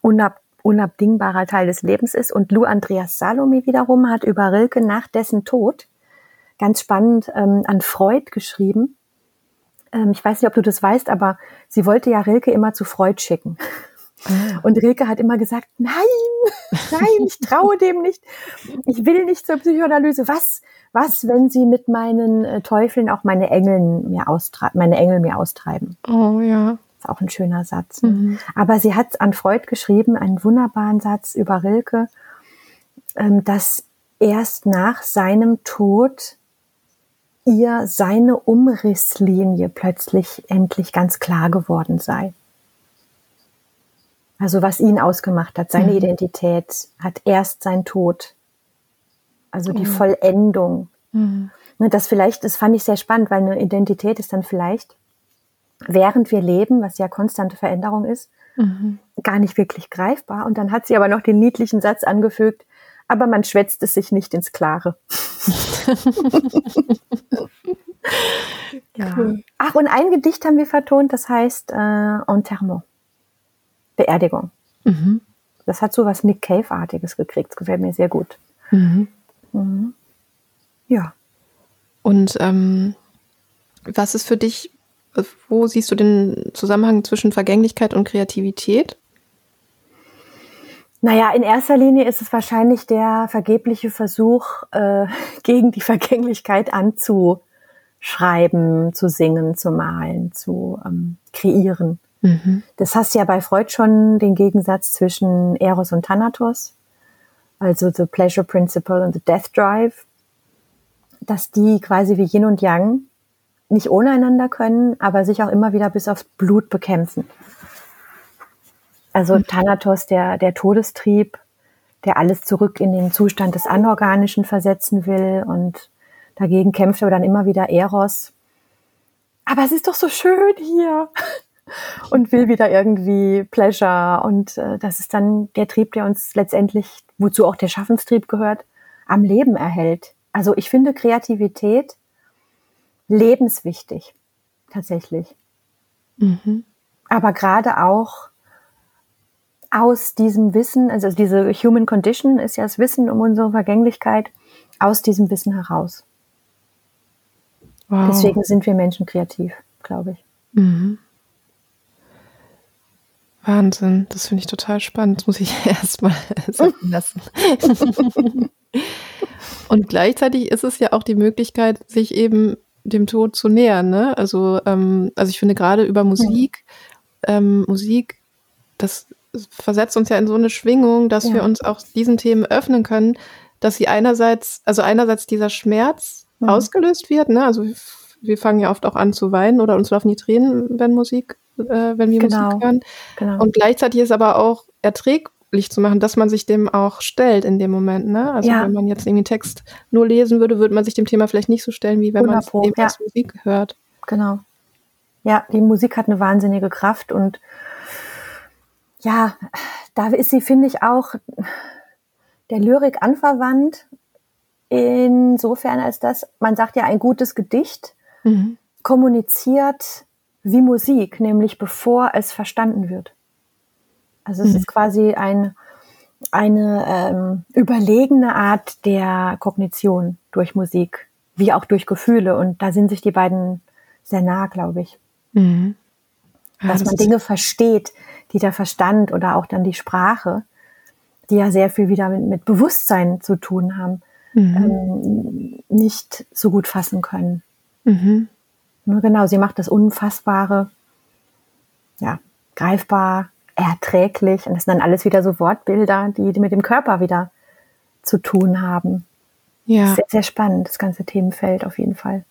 unab unabdingbarer Teil des Lebens ist. Und Lou Andreas Salome wiederum hat über Rilke nach dessen Tod ganz spannend ähm, an Freud geschrieben. Ähm, ich weiß nicht, ob du das weißt, aber sie wollte ja Rilke immer zu Freud schicken. <laughs> Und Rilke hat immer gesagt, nein, <laughs> nein, ich traue dem nicht. Ich will nicht zur Psychoanalyse. Was, was, wenn sie mit meinen äh, Teufeln auch meine Engeln mir austreiben, meine Engel mir austreiben? Oh ja. Ist auch ein schöner Satz. Ne? Mhm. Aber sie hat an Freud geschrieben, einen wunderbaren Satz über Rilke, ähm, dass erst nach seinem Tod ihr seine Umrisslinie plötzlich endlich ganz klar geworden sei. Also was ihn ausgemacht hat, seine Mhm. Identität hat erst sein Tod. Also die Mhm. Vollendung. Mhm. Ne, Das vielleicht, das fand ich sehr spannend, weil eine Identität ist dann vielleicht während wir leben, was ja konstante Veränderung ist, mhm. gar nicht wirklich greifbar. Und dann hat sie aber noch den niedlichen Satz angefügt, aber man schwätzt es sich nicht ins Klare. <laughs> ja. Cool. Ach, und ein Gedicht haben wir vertont, das heißt äh, Enterrement. Beerdigung. Mhm. Das hat so was Nick Cave-artiges gekriegt. Das gefällt mir sehr gut. Mhm. Mhm. Ja. Und ähm, was ist für dich, wo siehst du den Zusammenhang zwischen Vergänglichkeit und Kreativität? Naja, in erster Linie ist es wahrscheinlich der vergebliche Versuch, äh, <laughs> gegen die Vergänglichkeit anzuschreiben, zu singen, zu malen, zu ähm, kreieren. Mhm. Das hast du ja bei Freud schon den Gegensatz zwischen Eros und Thanatos, also the Pleasure Principle und the Death Drive, dass die quasi wie Yin und Yang nicht ohne einander können, aber sich auch immer wieder bis aufs Blut bekämpfen. Also mhm. Thanatos, der, der Todestrieb, der alles zurück in den Zustand des Anorganischen versetzen will und dagegen kämpft aber dann immer wieder Eros. Aber es ist doch so schön hier <laughs> und will wieder irgendwie Pleasure und äh, das ist dann der Trieb, der uns letztendlich, wozu auch der Schaffenstrieb gehört, am Leben erhält. Also ich finde Kreativität lebenswichtig, tatsächlich. Mhm. Aber gerade auch aus diesem Wissen, also diese Human Condition ist ja das Wissen um unsere Vergänglichkeit, aus diesem Wissen heraus. Wow. Deswegen sind wir Menschen kreativ, glaube ich. Mhm. Wahnsinn, das finde ich total spannend. Das muss ich <laughs> erstmal <laughs> sagen lassen. <laughs> Und gleichzeitig ist es ja auch die Möglichkeit, sich eben dem Tod zu nähern. Ne? Also, ähm, also ich finde gerade über Musik, ähm, Musik, das versetzt uns ja in so eine Schwingung, dass ja. wir uns auch diesen Themen öffnen können, dass sie einerseits, also einerseits dieser Schmerz mhm. ausgelöst wird, ne? Also wir fangen ja oft auch an zu weinen oder uns laufen die Tränen, wenn Musik, äh, wenn wir genau. Musik hören. Genau. Und gleichzeitig ist aber auch erträglich zu machen, dass man sich dem auch stellt in dem Moment. Ne? Also ja. wenn man jetzt irgendwie Text nur lesen würde, würde man sich dem Thema vielleicht nicht so stellen, wie wenn man eben ja. Musik hört. Genau. Ja, die Musik hat eine wahnsinnige Kraft und ja, da ist sie, finde ich, auch der Lyrik anverwandt. Insofern als das, man sagt ja, ein gutes Gedicht mhm. kommuniziert wie Musik, nämlich bevor es verstanden wird. Also es mhm. ist quasi ein, eine ähm, überlegene Art der Kognition durch Musik, wie auch durch Gefühle. Und da sind sich die beiden sehr nah, glaube ich. Mhm. Ja, Dass man Dinge versteht, die der Verstand oder auch dann die Sprache, die ja sehr viel wieder mit, mit Bewusstsein zu tun haben, mhm. ähm, nicht so gut fassen können. Mhm. Nur genau, sie macht das Unfassbare, ja, greifbar, erträglich. Und das sind dann alles wieder so Wortbilder, die, die mit dem Körper wieder zu tun haben. Ja. Sehr, sehr spannend, das ganze Themenfeld auf jeden Fall.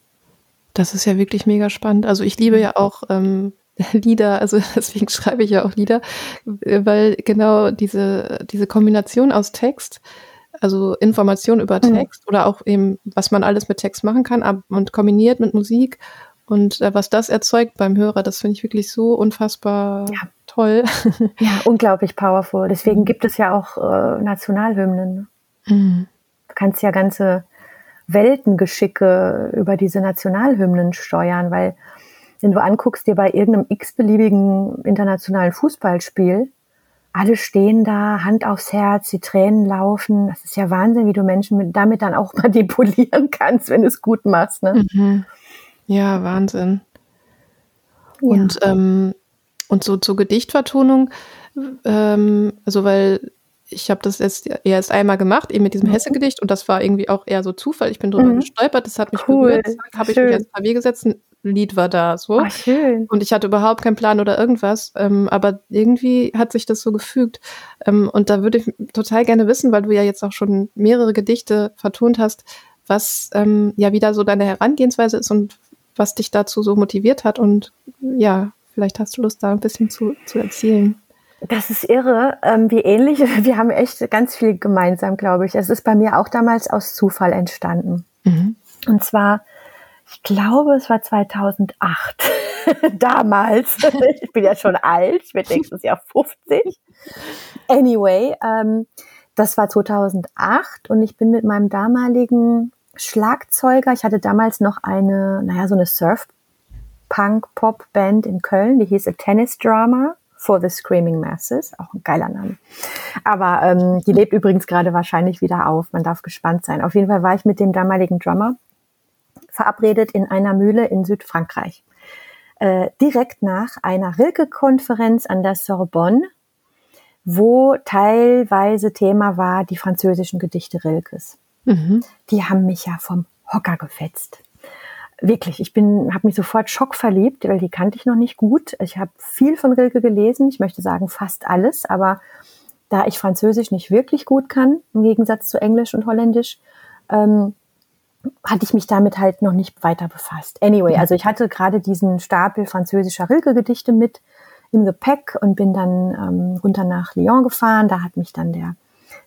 Das ist ja wirklich mega spannend. Also ich liebe ja auch ähm, <laughs> Lieder, also <laughs> deswegen schreibe ich ja auch Lieder, weil genau diese, diese Kombination aus Text, also Information über mhm. Text mhm. oder auch eben, was man alles mit Text machen kann und kombiniert mit Musik und äh, was das erzeugt beim Hörer, das finde ich wirklich so unfassbar ja. toll. <laughs> Ja, unglaublich powerful. Deswegen mhm. gibt es ja auch äh, Nationalhymnen. Ne? Mhm. Du kannst ja ganze Weltengeschicke über diese Nationalhymnen steuern, weil wenn du anguckst, dir bei irgendeinem x-beliebigen internationalen Fußballspiel, alle stehen da, Hand aufs Herz, die Tränen laufen. Das ist ja Wahnsinn, wie du Menschen mit, damit dann auch <laughs> manipulieren kannst, wenn du es gut machst. Ne? Mhm. Ja, Wahnsinn. Ja. Und, ähm, und so zur Gedichtvertonung, ähm, also weil ich habe das jetzt erst einmal gemacht, eben mit diesem mhm. Hesse-Gedicht und das war irgendwie auch eher so Zufall. Ich bin drüber mhm. gestolpert, das hat mich cool. berührt, habe ich mich ans Klavier gesetzt, ein Lied war da so. Ach, schön. Und ich hatte überhaupt keinen Plan oder irgendwas, ähm, aber irgendwie hat sich das so gefügt. Ähm, und da würde ich total gerne wissen, weil du ja jetzt auch schon mehrere Gedichte vertont hast, was ähm, ja wieder so deine Herangehensweise ist und was dich dazu so motiviert hat. Und ja, vielleicht hast du Lust, da ein bisschen zu, zu erzählen. Das ist irre, ähm, wie ähnlich. <laughs> Wir haben echt ganz viel gemeinsam, glaube ich. Es ist bei mir auch damals aus Zufall entstanden. Mhm. Und zwar Ich glaube, es war 2008. <laughs> Damals. <laughs> ich bin ja schon alt. Ich werde nächstes Jahr 50. Anyway, ähm, das war 2008 und ich bin mit meinem damaligen Schlagzeuger, ich hatte damals noch eine, naja, so eine Surf-Punk-Pop-Band in Köln, die hieß A Tennis Drama for the Screaming Masses, auch ein geiler Name. Aber ähm, die lebt übrigens gerade wahrscheinlich wieder auf, man darf gespannt sein. Auf jeden Fall war ich mit dem damaligen Drummer verabredet in einer Mühle in Südfrankreich. Äh, direkt nach einer Rilke-Konferenz an der Sorbonne, wo teilweise Thema war die französischen Gedichte Rilkes. Mhm. Die haben mich ja vom Hocker gefetzt. Wirklich, ich bin, habe mich sofort schockverliebt, weil die kannte ich noch nicht gut. Ich habe viel von Rilke gelesen, ich möchte sagen fast alles, aber da ich Französisch nicht wirklich gut kann, im Gegensatz zu Englisch und Holländisch, ähm, hatte ich mich damit halt noch nicht weiter befasst. Anyway, also ich hatte gerade diesen Stapel französischer Rilke-Gedichte mit im Gepäck und bin dann ähm, runter nach Lyon gefahren. Da hat mich dann der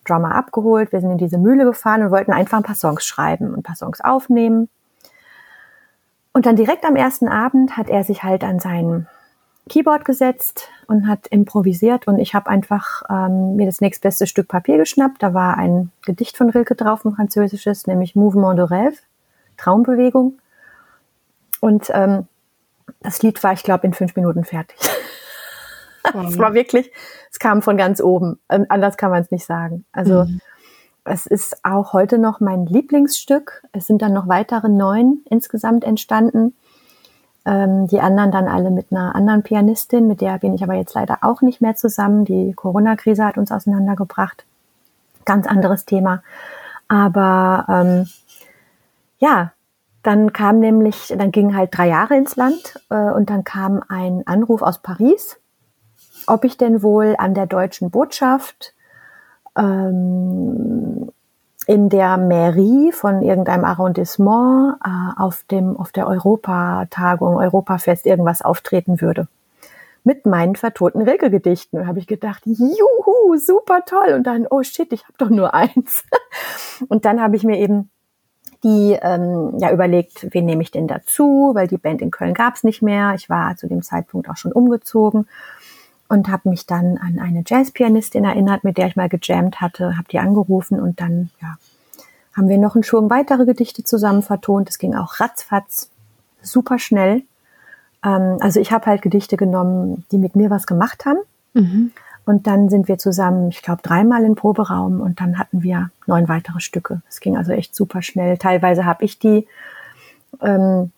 Drummer abgeholt. Wir sind in diese Mühle gefahren und wollten einfach ein paar Songs schreiben und ein paar Songs aufnehmen. Und dann direkt am ersten Abend hat er sich halt an sein Keyboard gesetzt und hat improvisiert und ich habe einfach ähm, mir das nächstbeste Stück Papier geschnappt. Da war ein Gedicht von Rilke drauf, ein französisches, nämlich Mouvement de Rêve, Traumbewegung. Und ähm, das Lied war, ich glaube, in fünf Minuten fertig. <laughs> Es war wirklich, es kam von ganz oben. Ähm, anders kann man es nicht sagen. Also mhm. es ist auch heute noch mein Lieblingsstück. Es sind dann noch weitere neun insgesamt entstanden. Ähm, die anderen dann alle mit einer anderen Pianistin, mit der bin ich aber jetzt leider auch nicht mehr zusammen. Die Corona-Krise hat uns auseinandergebracht. Ganz anderes Thema. Aber ähm, ja, dann kam nämlich, dann ging halt drei Jahre ins Land äh, und dann kam ein Anruf aus Paris ob ich denn wohl an der deutschen Botschaft ähm, in der Mairie von irgendeinem Arrondissement äh, auf dem auf der Europatagung, Europafest irgendwas auftreten würde. Mit meinen vertonten Regelgedichten. Und habe ich gedacht, juhu, super toll. Und dann, oh shit, ich habe doch nur eins. <laughs> Und dann habe ich mir eben die ähm, ja überlegt, wen nehme ich denn dazu, weil die Band in Köln gab es nicht mehr. Ich war zu dem Zeitpunkt auch schon umgezogen und habe mich dann an eine Jazzpianistin erinnert, mit der ich mal gejammt hatte, habe die angerufen und dann ja, haben wir noch einen Schwung weitere Gedichte zusammen vertont. Es ging auch ratzfatz, super schnell. Ähm, also ich habe halt Gedichte genommen, die mit mir was gemacht haben. Mhm. Und dann sind wir zusammen, ich glaube, dreimal im Proberaum und dann hatten wir neun weitere Stücke. Es ging also echt super schnell. Teilweise habe ich die ähm,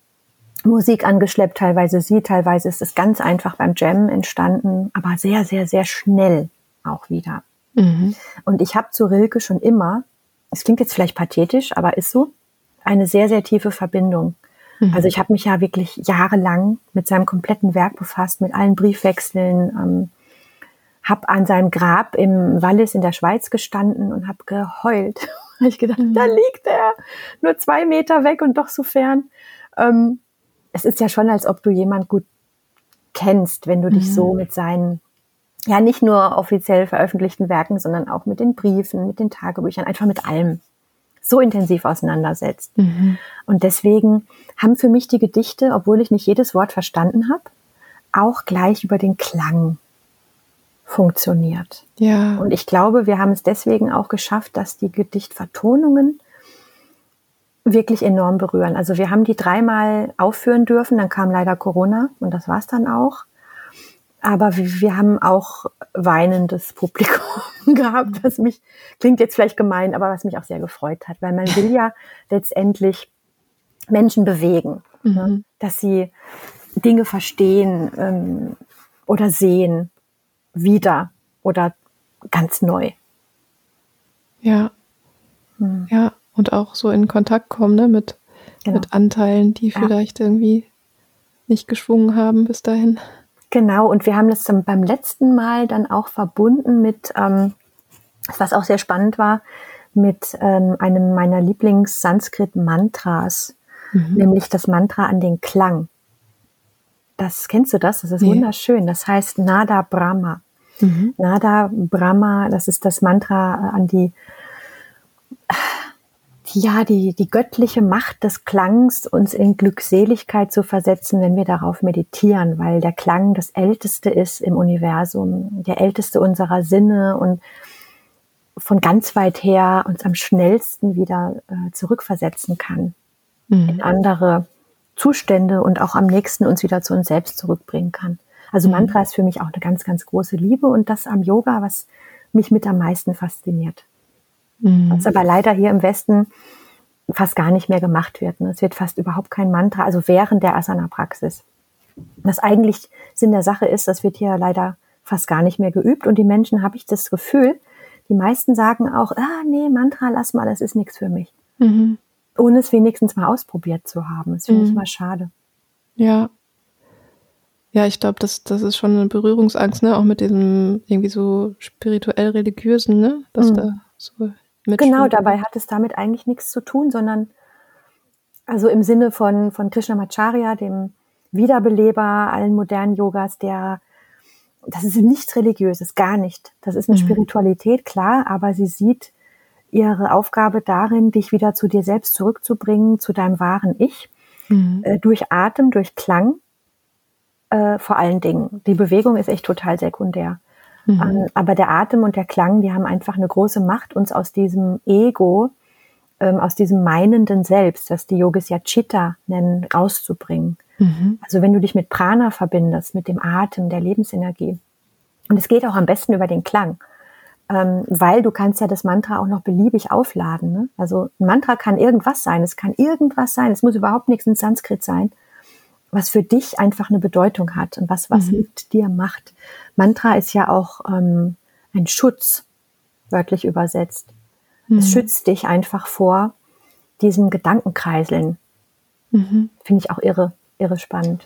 Musik angeschleppt, teilweise sie, teilweise ist es ganz einfach beim Jam entstanden, aber sehr, sehr, sehr schnell auch wieder. Mhm. Und ich habe zu Rilke schon immer, es klingt jetzt vielleicht pathetisch, aber ist so, eine sehr, sehr tiefe Verbindung. Mhm. Also ich habe mich ja wirklich jahrelang mit seinem kompletten Werk befasst, mit allen Briefwechseln, ähm, habe an seinem Grab im Wallis in der Schweiz gestanden und habe geheult. <laughs> ich gedacht, mhm. da liegt er, nur zwei Meter weg und doch so fern. Ähm, es ist ja schon, als ob du jemand gut kennst, wenn du dich mhm. so mit seinen, ja, nicht nur offiziell veröffentlichten Werken, sondern auch mit den Briefen, mit den Tagebüchern, einfach mit allem so intensiv auseinandersetzt. Mhm. Und deswegen haben für mich die Gedichte, obwohl ich nicht jedes Wort verstanden habe, auch gleich über den Klang funktioniert. Ja. Und ich glaube, wir haben es deswegen auch geschafft, dass die Gedichtvertonungen wirklich enorm berühren. Also wir haben die dreimal aufführen dürfen, dann kam leider Corona und das war's dann auch. Aber wir haben auch weinendes <laughs> Publikum gehabt, was mich, klingt jetzt vielleicht gemein, aber was mich auch sehr gefreut hat, weil man will ja <laughs> letztendlich Menschen bewegen, mhm. ne? dass sie Dinge verstehen ähm, oder sehen, wieder oder ganz neu. Ja. Hm. Ja, und auch so in Kontakt kommen ne, mit, genau. mit Anteilen, die ja. vielleicht irgendwie nicht geschwungen haben bis dahin. Genau, und wir haben das dann beim letzten Mal dann auch verbunden mit, ähm, was auch sehr spannend war, mit ähm, einem meiner Lieblings-Sanskrit-Mantras, mhm. nämlich das Mantra an den Klang. Das kennst du das? Das ist nee. wunderschön. Das heißt Nada Brahma. Mhm. Nada Brahma, das ist das Mantra an die ja, die, die göttliche Macht des Klangs, uns in Glückseligkeit zu versetzen, wenn wir darauf meditieren, weil der Klang das Älteste ist im Universum, der Älteste unserer Sinne und von ganz weit her uns am schnellsten wieder äh, zurückversetzen kann mhm. in andere Zustände und auch am nächsten uns wieder zu uns selbst zurückbringen kann. Also mhm. Mantra ist für mich auch eine ganz, ganz große Liebe und das am Yoga, was mich mit am meisten fasziniert. Mhm. Was aber leider hier im Westen fast gar nicht mehr gemacht wird. Ne? Es wird fast überhaupt kein Mantra, also während der Asana-Praxis. Was eigentlich Sinn der Sache ist, das wird hier leider fast gar nicht mehr geübt und die Menschen, habe ich das Gefühl, die meisten sagen auch, ah, nee, Mantra, lass mal, das ist nichts für mich. Mhm. Ohne es wenigstens mal ausprobiert zu haben. Das finde mhm. ich mal schade. Ja. Ja, ich glaube, das, das ist schon eine Berührungsangst, ne? Auch mit diesem irgendwie so spirituell-religiösen, ne? Dass mhm. da so Genau, dabei hat es damit eigentlich nichts zu tun, sondern also im Sinne von, von Krishnamacharya, dem Wiederbeleber allen modernen Yogas, der das ist nichts Religiöses, gar nicht. Das ist eine mhm. Spiritualität, klar, aber sie sieht ihre Aufgabe darin, dich wieder zu dir selbst zurückzubringen, zu deinem wahren Ich, mhm. äh, durch Atem, durch Klang, äh, vor allen Dingen. Die Bewegung ist echt total sekundär. Mhm. Ähm, aber der Atem und der Klang, die haben einfach eine große Macht, uns aus diesem Ego, ähm, aus diesem meinenden Selbst, was die Yogis ja Chitta nennen, rauszubringen. Mhm. Also wenn du dich mit Prana verbindest, mit dem Atem, der Lebensenergie. Und es geht auch am besten über den Klang. Ähm, weil du kannst ja das Mantra auch noch beliebig aufladen. Ne? Also ein Mantra kann irgendwas sein, es kann irgendwas sein, es muss überhaupt nichts in Sanskrit sein, was für dich einfach eine Bedeutung hat und was was mhm. mit dir macht. Mantra ist ja auch ähm, ein Schutz, wörtlich übersetzt. Mhm. Es schützt dich einfach vor diesem Gedankenkreiseln. Mhm. Finde ich auch irre irre spannend.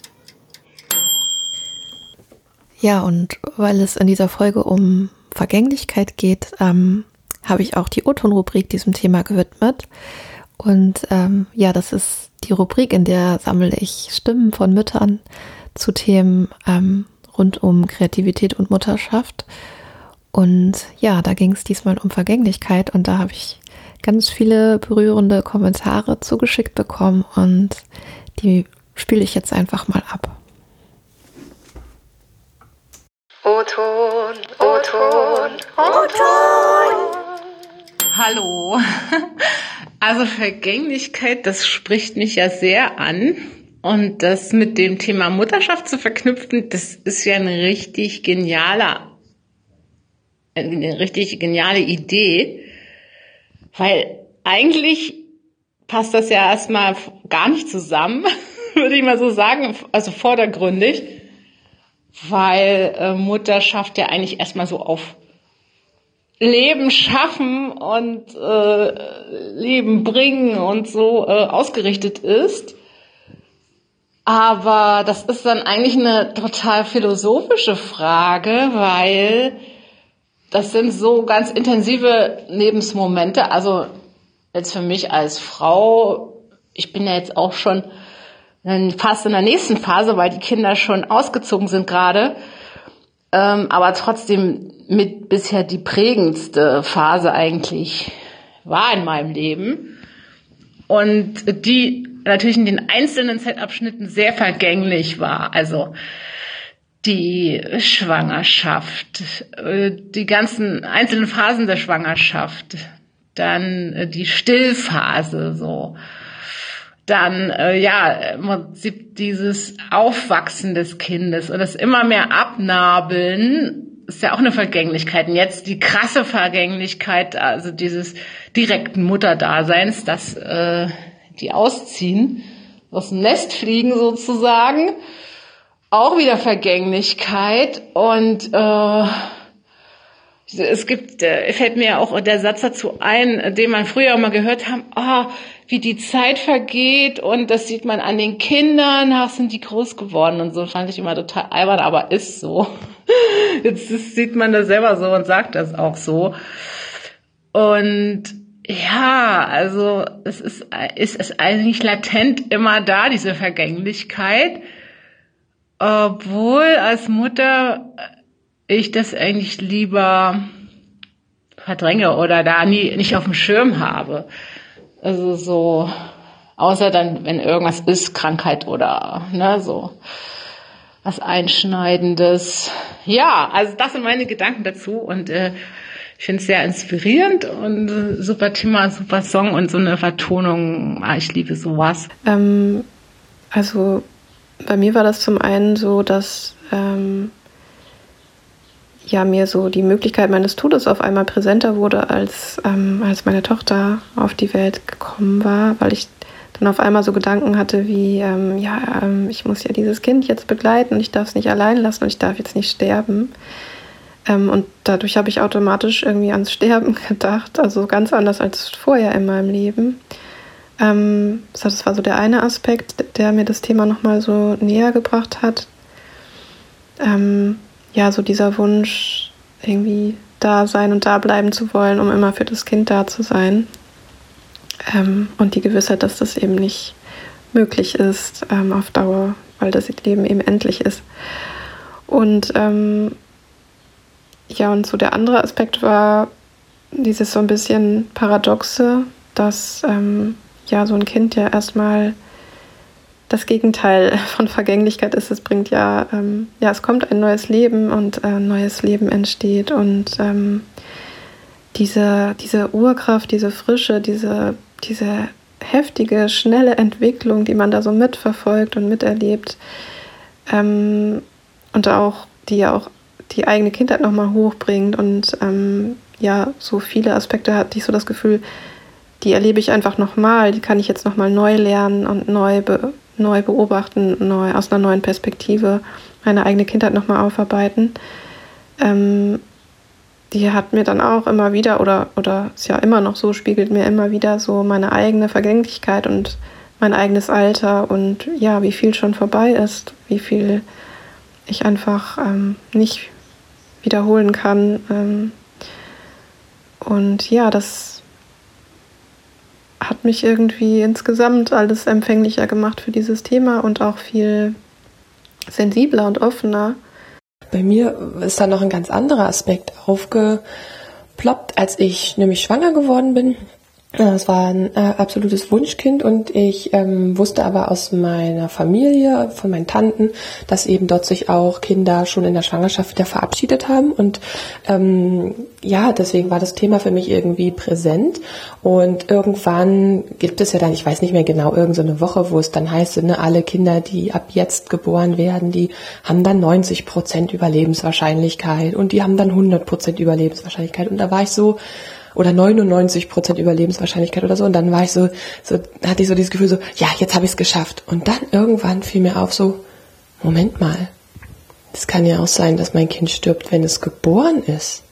Ja, und weil es in dieser Folge um Vergänglichkeit geht, ähm, habe ich auch die O-Ton-Rubrik diesem Thema gewidmet. Und ähm, ja, das ist die Rubrik, in der sammle ich Stimmen von Müttern zu Themen ähm, rund um Kreativität und Mutterschaft. Und ja, da ging es diesmal um Vergänglichkeit und da habe ich ganz viele berührende Kommentare zugeschickt bekommen und die spiele ich jetzt einfach mal ab. O-Ton, O-Ton, O-Ton. Hallo. <laughs> Also Vergänglichkeit, das spricht mich ja sehr an. Und das mit dem Thema Mutterschaft zu verknüpfen, das ist ja eine richtig geniale, eine richtig geniale Idee. Weil eigentlich passt das ja erstmal gar nicht zusammen. <laughs> würde ich mal so sagen, also vordergründig, weil äh, Mutterschaft ja eigentlich erstmal so auf Leben schaffen und äh, Leben bringen und so äh, ausgerichtet ist. Aber das ist dann eigentlich eine total philosophische Frage, weil das sind so ganz intensive Lebensmomente. Also jetzt für mich als Frau, ich bin ja jetzt auch schon fast in der nächsten Phase, weil die Kinder schon ausgezogen sind gerade. Ähm, aber trotzdem mit bisher die prägendste Phase eigentlich war in meinem Leben. Und die natürlich in den einzelnen Zeitabschnitten sehr vergänglich war. Also die Schwangerschaft, äh, die ganzen einzelnen Phasen der Schwangerschaft, dann äh, die Stillphase so dann äh, ja im Prinzip dieses Aufwachsen des Kindes und das immer mehr Abnabeln ist ja auch eine Vergänglichkeit. Und jetzt die krasse Vergänglichkeit, also dieses direkten Mutterdaseins, dass äh, die ausziehen, aus dem Nest fliegen sozusagen, auch wieder Vergänglichkeit und äh, es gibt, äh, fällt mir auch der Satz dazu ein, den man früher mal gehört haben, oh, wie die Zeit vergeht und das sieht man an den Kindern, ach, sind die groß geworden und so, fand ich immer total albern, aber ist so. <laughs> Jetzt sieht man das selber so und sagt das auch so. Und ja, also es ist, ist es eigentlich latent immer da, diese Vergänglichkeit, obwohl als Mutter ich das eigentlich lieber verdränge oder da nie, nicht auf dem Schirm habe. Also so, außer dann, wenn irgendwas ist, Krankheit oder ne, so was Einschneidendes. Ja, also das sind meine Gedanken dazu und äh, ich finde es sehr inspirierend und äh, super Thema, super Song und so eine Vertonung. Ah, ich liebe sowas. Ähm, also bei mir war das zum einen so, dass ähm, ja mir so die Möglichkeit meines Todes auf einmal präsenter wurde, als, ähm, als meine Tochter auf die Welt gekommen war, weil ich dann auf einmal so Gedanken hatte wie, ähm, ja, ähm, ich muss ja dieses Kind jetzt begleiten und ich darf es nicht allein lassen und ich darf jetzt nicht sterben. Ähm, und dadurch habe ich automatisch irgendwie ans <laughs> Sterben gedacht, also ganz anders als vorher in meinem Leben. Ähm, das war so der eine Aspekt, der mir das Thema nochmal so näher gebracht hat. Ja, so dieser Wunsch, irgendwie da sein und da bleiben zu wollen, um immer für das Kind da zu sein. Ähm, und die Gewissheit, dass das eben nicht möglich ist ähm, auf Dauer, weil das Leben eben endlich ist. Und ähm, ja, und so der andere Aspekt war dieses so ein bisschen Paradoxe, dass ähm, ja so ein Kind ja erstmal das Gegenteil von Vergänglichkeit ist. Es bringt ja, ähm, ja, es kommt ein neues Leben und ein neues Leben entsteht und ähm, diese, diese Urkraft, diese Frische, diese, diese heftige, schnelle Entwicklung, die man da so mitverfolgt und miterlebt ähm, und auch, die ja auch die eigene Kindheit nochmal hochbringt und ähm, ja, so viele Aspekte hatte ich so das Gefühl, die erlebe ich einfach nochmal, die kann ich jetzt nochmal neu lernen und neu, be neu beobachten, neu, aus einer neuen Perspektive meine eigene Kindheit nochmal aufarbeiten. Ähm, die hat mir dann auch immer wieder, oder, oder ist ja immer noch so, spiegelt mir immer wieder so meine eigene Vergänglichkeit und mein eigenes Alter und ja, wie viel schon vorbei ist, wie viel ich einfach ähm, nicht wiederholen kann. Ähm, und ja, das hat mich irgendwie insgesamt alles empfänglicher gemacht für dieses Thema und auch viel sensibler und offener. Bei mir ist da noch ein ganz anderer Aspekt aufgeploppt, als ich nämlich schwanger geworden bin. Es war ein äh, absolutes Wunschkind und ich ähm, wusste aber aus meiner Familie, von meinen Tanten, dass eben dort sich auch Kinder schon in der Schwangerschaft wieder verabschiedet haben. Und ähm, ja, deswegen war das Thema für mich irgendwie präsent. Und irgendwann gibt es ja dann, ich weiß nicht mehr genau, irgendeine so Woche, wo es dann heißt, ne, alle Kinder, die ab jetzt geboren werden, die haben dann 90 Prozent Überlebenswahrscheinlichkeit und die haben dann 100 Prozent Überlebenswahrscheinlichkeit. Und da war ich so, oder 99 Prozent Überlebenswahrscheinlichkeit oder so. Und dann war ich so, so hatte ich so dieses Gefühl so, ja, jetzt habe ich es geschafft. Und dann irgendwann fiel mir auf so, Moment mal, es kann ja auch sein, dass mein Kind stirbt, wenn es geboren ist.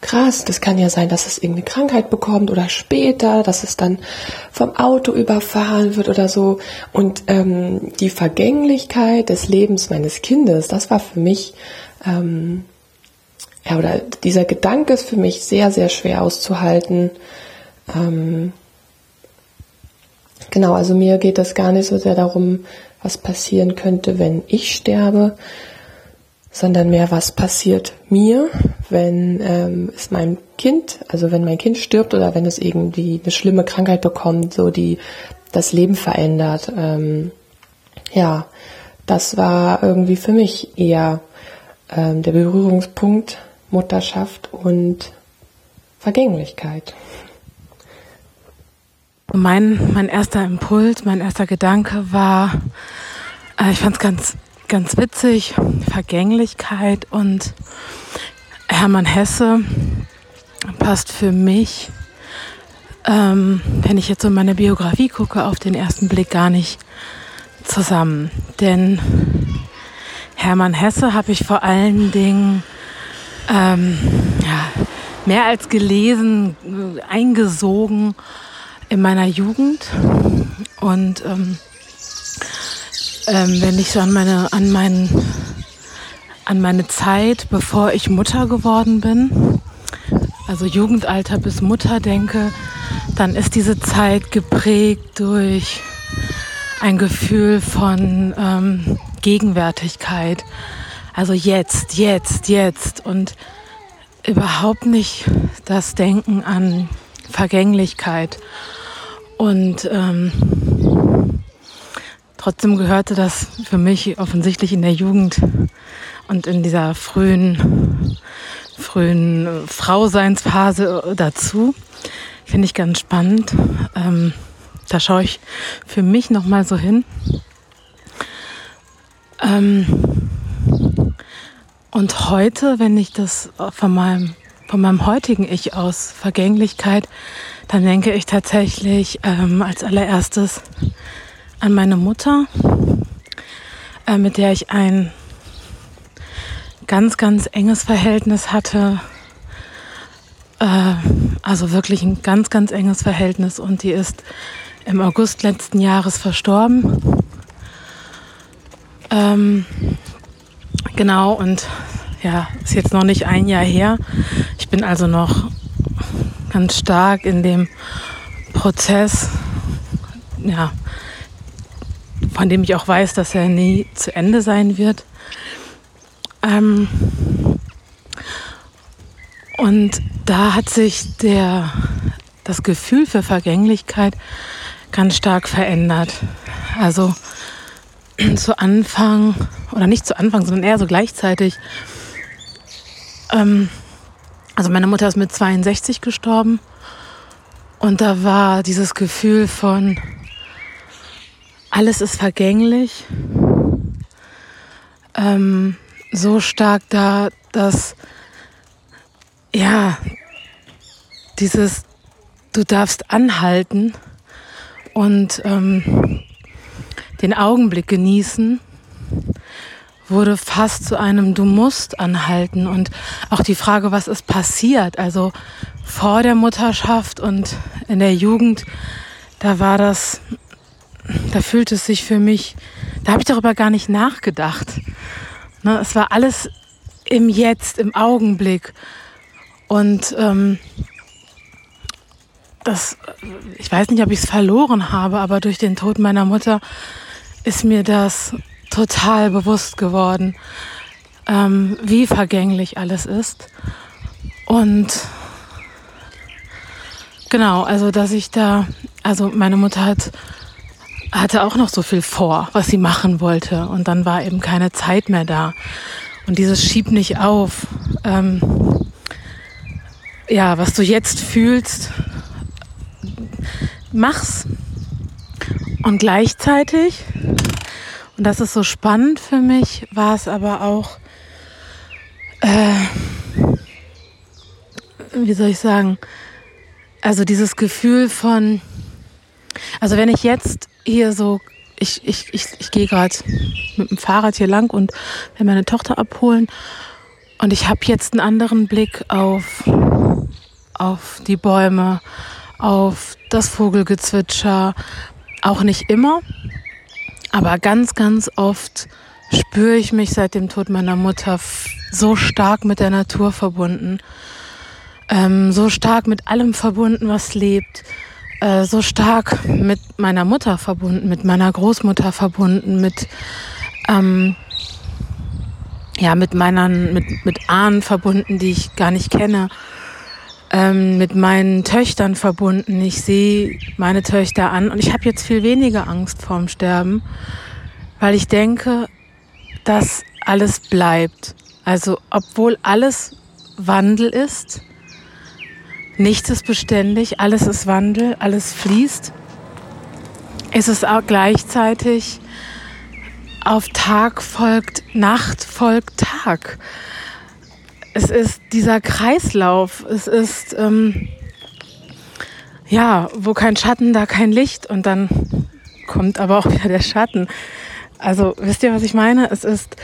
Krass, das kann ja sein, dass es irgendeine Krankheit bekommt oder später, dass es dann vom Auto überfahren wird oder so. Und ähm, die Vergänglichkeit des Lebens meines Kindes, das war für mich ähm, ja, oder dieser Gedanke ist für mich sehr, sehr schwer auszuhalten. Ähm, genau, also mir geht es gar nicht so sehr darum, was passieren könnte, wenn ich sterbe, sondern mehr, was passiert mir, wenn ähm, es meinem Kind, also wenn mein Kind stirbt oder wenn es irgendwie eine schlimme Krankheit bekommt, so die das Leben verändert. Ähm, ja, das war irgendwie für mich eher ähm, der Berührungspunkt Mutterschaft und Vergänglichkeit. Mein, mein erster Impuls, mein erster Gedanke war, äh, ich fand es ganz, ganz witzig, Vergänglichkeit und Hermann Hesse passt für mich, ähm, wenn ich jetzt so meine Biografie gucke, auf den ersten Blick gar nicht zusammen. Denn Hermann Hesse habe ich vor allen Dingen ähm, ja, mehr als gelesen, eingesogen in meiner Jugend. Und ähm, ähm, wenn ich so an meine, an meinen, an meine Zeit, bevor ich Mutter geworden bin, also Jugendalter bis Mutter denke, dann ist diese Zeit geprägt durch ein Gefühl von ähm, Gegenwärtigkeit, also jetzt, jetzt, jetzt und überhaupt nicht das Denken an Vergänglichkeit. Und ähm, trotzdem gehörte das für mich offensichtlich in der Jugend und in dieser frühen, frühen Frauseinsphase dazu. Finde ich ganz spannend. Ähm, da schaue ich für mich nochmal so hin. Ähm, und heute, wenn ich das von meinem, von meinem heutigen Ich aus, Vergänglichkeit, dann denke ich tatsächlich ähm, als allererstes an meine Mutter, äh, mit der ich ein ganz, ganz enges Verhältnis hatte. Äh, also wirklich ein ganz, ganz enges Verhältnis und die ist im August letzten Jahres verstorben. Ähm, genau, und ja, ist jetzt noch nicht ein Jahr her. Ich bin also noch ganz stark in dem Prozess, ja, von dem ich auch weiß, dass er nie zu Ende sein wird. Ähm, und da hat sich der, das Gefühl für Vergänglichkeit ganz stark verändert. Also <clears throat> zu Anfang, oder nicht zu Anfang, sondern eher so gleichzeitig. Ähm, also meine Mutter ist mit 62 gestorben und da war dieses Gefühl von, alles ist vergänglich, ähm, so stark da, dass, ja, dieses, du darfst anhalten und ähm, den Augenblick genießen, wurde fast zu einem Du musst anhalten. Und auch die Frage, was ist passiert, also vor der Mutterschaft und in der Jugend, da war das, da fühlte es sich für mich, da habe ich darüber gar nicht nachgedacht. Ne, es war alles im Jetzt, im Augenblick. Und ähm, das, ich weiß nicht, ob ich es verloren habe, aber durch den Tod meiner Mutter ist mir das total bewusst geworden, ähm, wie vergänglich alles ist. Und genau, also dass ich da, also meine Mutter hat, hatte auch noch so viel vor, was sie machen wollte. Und dann war eben keine Zeit mehr da. Und dieses Schieb nicht auf. Ähm, ja, was du jetzt fühlst, mach's. Und gleichzeitig, und das ist so spannend für mich, war es aber auch, äh, wie soll ich sagen, also dieses Gefühl von, also wenn ich jetzt hier so, ich, ich, ich, ich gehe gerade mit dem Fahrrad hier lang und will meine Tochter abholen und ich habe jetzt einen anderen Blick auf, auf die Bäume, auf das Vogelgezwitscher. Auch nicht immer, aber ganz, ganz oft spüre ich mich seit dem Tod meiner Mutter so stark mit der Natur verbunden, ähm, so stark mit allem verbunden, was lebt, äh, so stark mit meiner Mutter verbunden, mit meiner Großmutter verbunden, mit ähm, ja mit meinen mit mit Ahnen verbunden, die ich gar nicht kenne ähm, mit meinen Töchtern verbunden. Ich sehe meine Töchter an und ich habe jetzt viel weniger Angst vorm Sterben, weil ich denke, dass alles bleibt. Also obwohl alles Wandel ist, nichts ist beständig, alles ist Wandel, alles fließt, ist es auch gleichzeitig auf Tag folgt Nacht folgt Tag es ist dieser Kreislauf. Es ist, ähm, ja, wo kein Schatten, da kein Licht. Und dann kommt aber auch <laughs> wieder der Schatten. Also, wisst ihr, was ich meine? Es ist,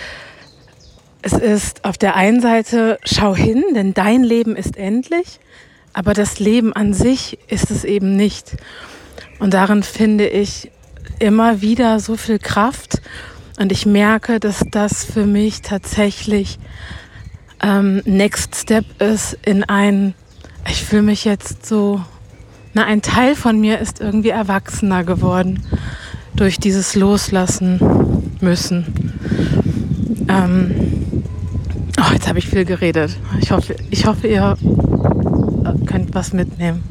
es ist auf der einen Seite, schau hin, denn dein Leben ist endlich. Aber das Leben an sich ist es eben nicht. Und darin finde ich immer wieder so viel Kraft. Und ich merke, dass das für mich tatsächlich ähm, Next Step ist in ein, ich fühle mich jetzt so, na, ein Teil von mir ist irgendwie erwachsener geworden durch dieses Loslassen müssen. Ähm, oh, jetzt habe ich viel geredet. Ich hoffe, ich hoffe, ihr könnt was mitnehmen.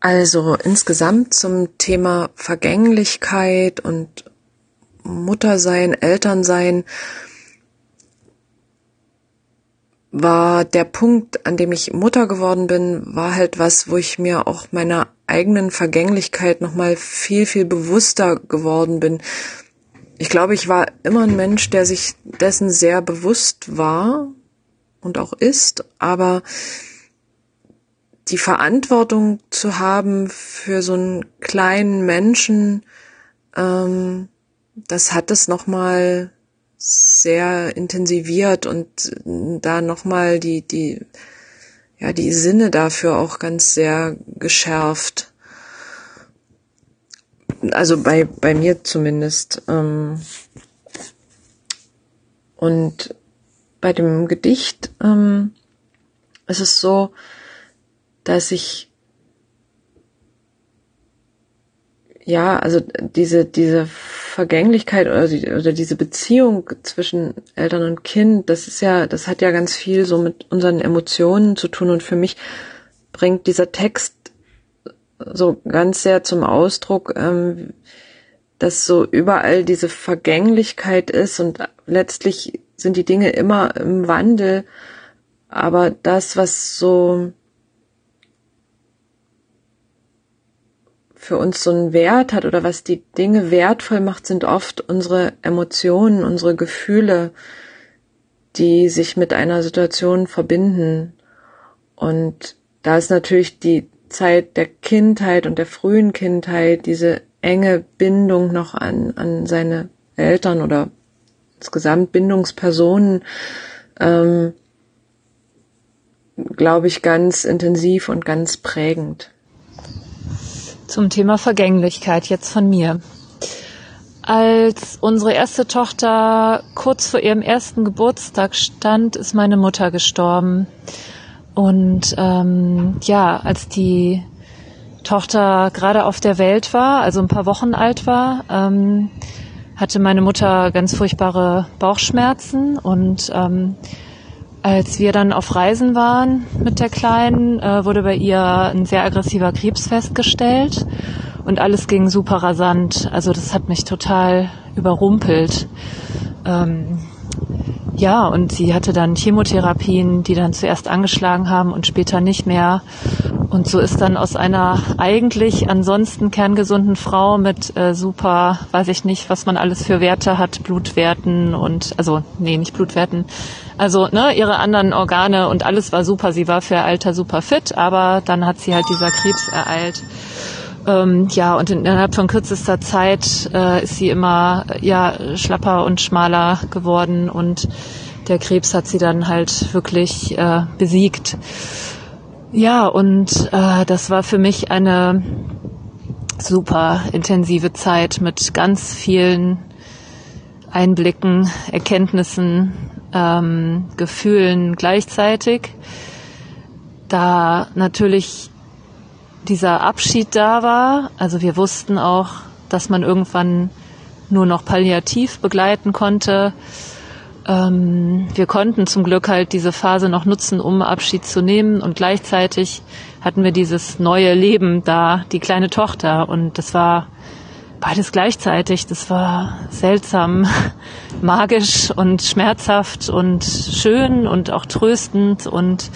Also insgesamt zum Thema Vergänglichkeit und Muttersein, Elternsein war der Punkt, an dem ich Mutter geworden bin, war halt was, wo ich mir auch meiner eigenen Vergänglichkeit nochmal viel, viel bewusster geworden bin. Ich glaube, ich war immer ein Mensch, der sich dessen sehr bewusst war und auch ist, aber die Verantwortung zu haben für so einen kleinen Menschen, ähm, das hat es nochmal sehr intensiviert und da nochmal die, die, ja, die Sinne dafür auch ganz sehr geschärft. Also bei, bei mir zumindest. Ähm, und bei dem Gedicht ähm, ist es so, dass ich ja, also diese, diese Vergänglichkeit oder, die, oder diese Beziehung zwischen Eltern und Kind, das ist ja, das hat ja ganz viel so mit unseren Emotionen zu tun. Und für mich bringt dieser Text so ganz sehr zum Ausdruck, ähm, dass so überall diese Vergänglichkeit ist und letztlich sind die Dinge immer im Wandel, aber das, was so für uns so einen Wert hat oder was die Dinge wertvoll macht, sind oft unsere Emotionen, unsere Gefühle, die sich mit einer Situation verbinden. Und da ist natürlich die Zeit der Kindheit und der frühen Kindheit, diese enge Bindung noch an, an seine Eltern oder insgesamt Bindungspersonen, ähm, glaube ich, ganz intensiv und ganz prägend zum Thema Vergänglichkeit jetzt von mir. Als unsere erste Tochter kurz vor ihrem ersten Geburtstag stand, ist meine Mutter gestorben. Und ähm, ja, als die Tochter gerade auf der Welt war, also ein paar Wochen alt war, ähm, hatte meine Mutter ganz furchtbare Bauchschmerzen und ähm, als wir dann auf Reisen waren mit der Kleinen, äh, wurde bei ihr ein sehr aggressiver Krebs festgestellt und alles ging super rasant. Also das hat mich total überrumpelt. Ähm, ja, und sie hatte dann Chemotherapien, die dann zuerst angeschlagen haben und später nicht mehr. Und so ist dann aus einer eigentlich ansonsten kerngesunden Frau mit äh, super, weiß ich nicht, was man alles für Werte hat, Blutwerten und, also, nee, nicht Blutwerten, also ne, ihre anderen Organe und alles war super. Sie war für ihr Alter super fit, aber dann hat sie halt dieser Krebs ereilt. Ähm, ja, und innerhalb von kürzester Zeit äh, ist sie immer ja schlapper und schmaler geworden und der Krebs hat sie dann halt wirklich äh, besiegt. Ja, und äh, das war für mich eine super intensive Zeit mit ganz vielen Einblicken, Erkenntnissen, ähm, Gefühlen gleichzeitig. Da natürlich dieser Abschied da war, also wir wussten auch, dass man irgendwann nur noch palliativ begleiten konnte. Ähm, wir konnten zum Glück halt diese Phase noch nutzen, um Abschied zu nehmen und gleichzeitig hatten wir dieses neue Leben da, die kleine Tochter und das war beides gleichzeitig. Das war seltsam, <laughs> magisch und schmerzhaft und schön und auch tröstend und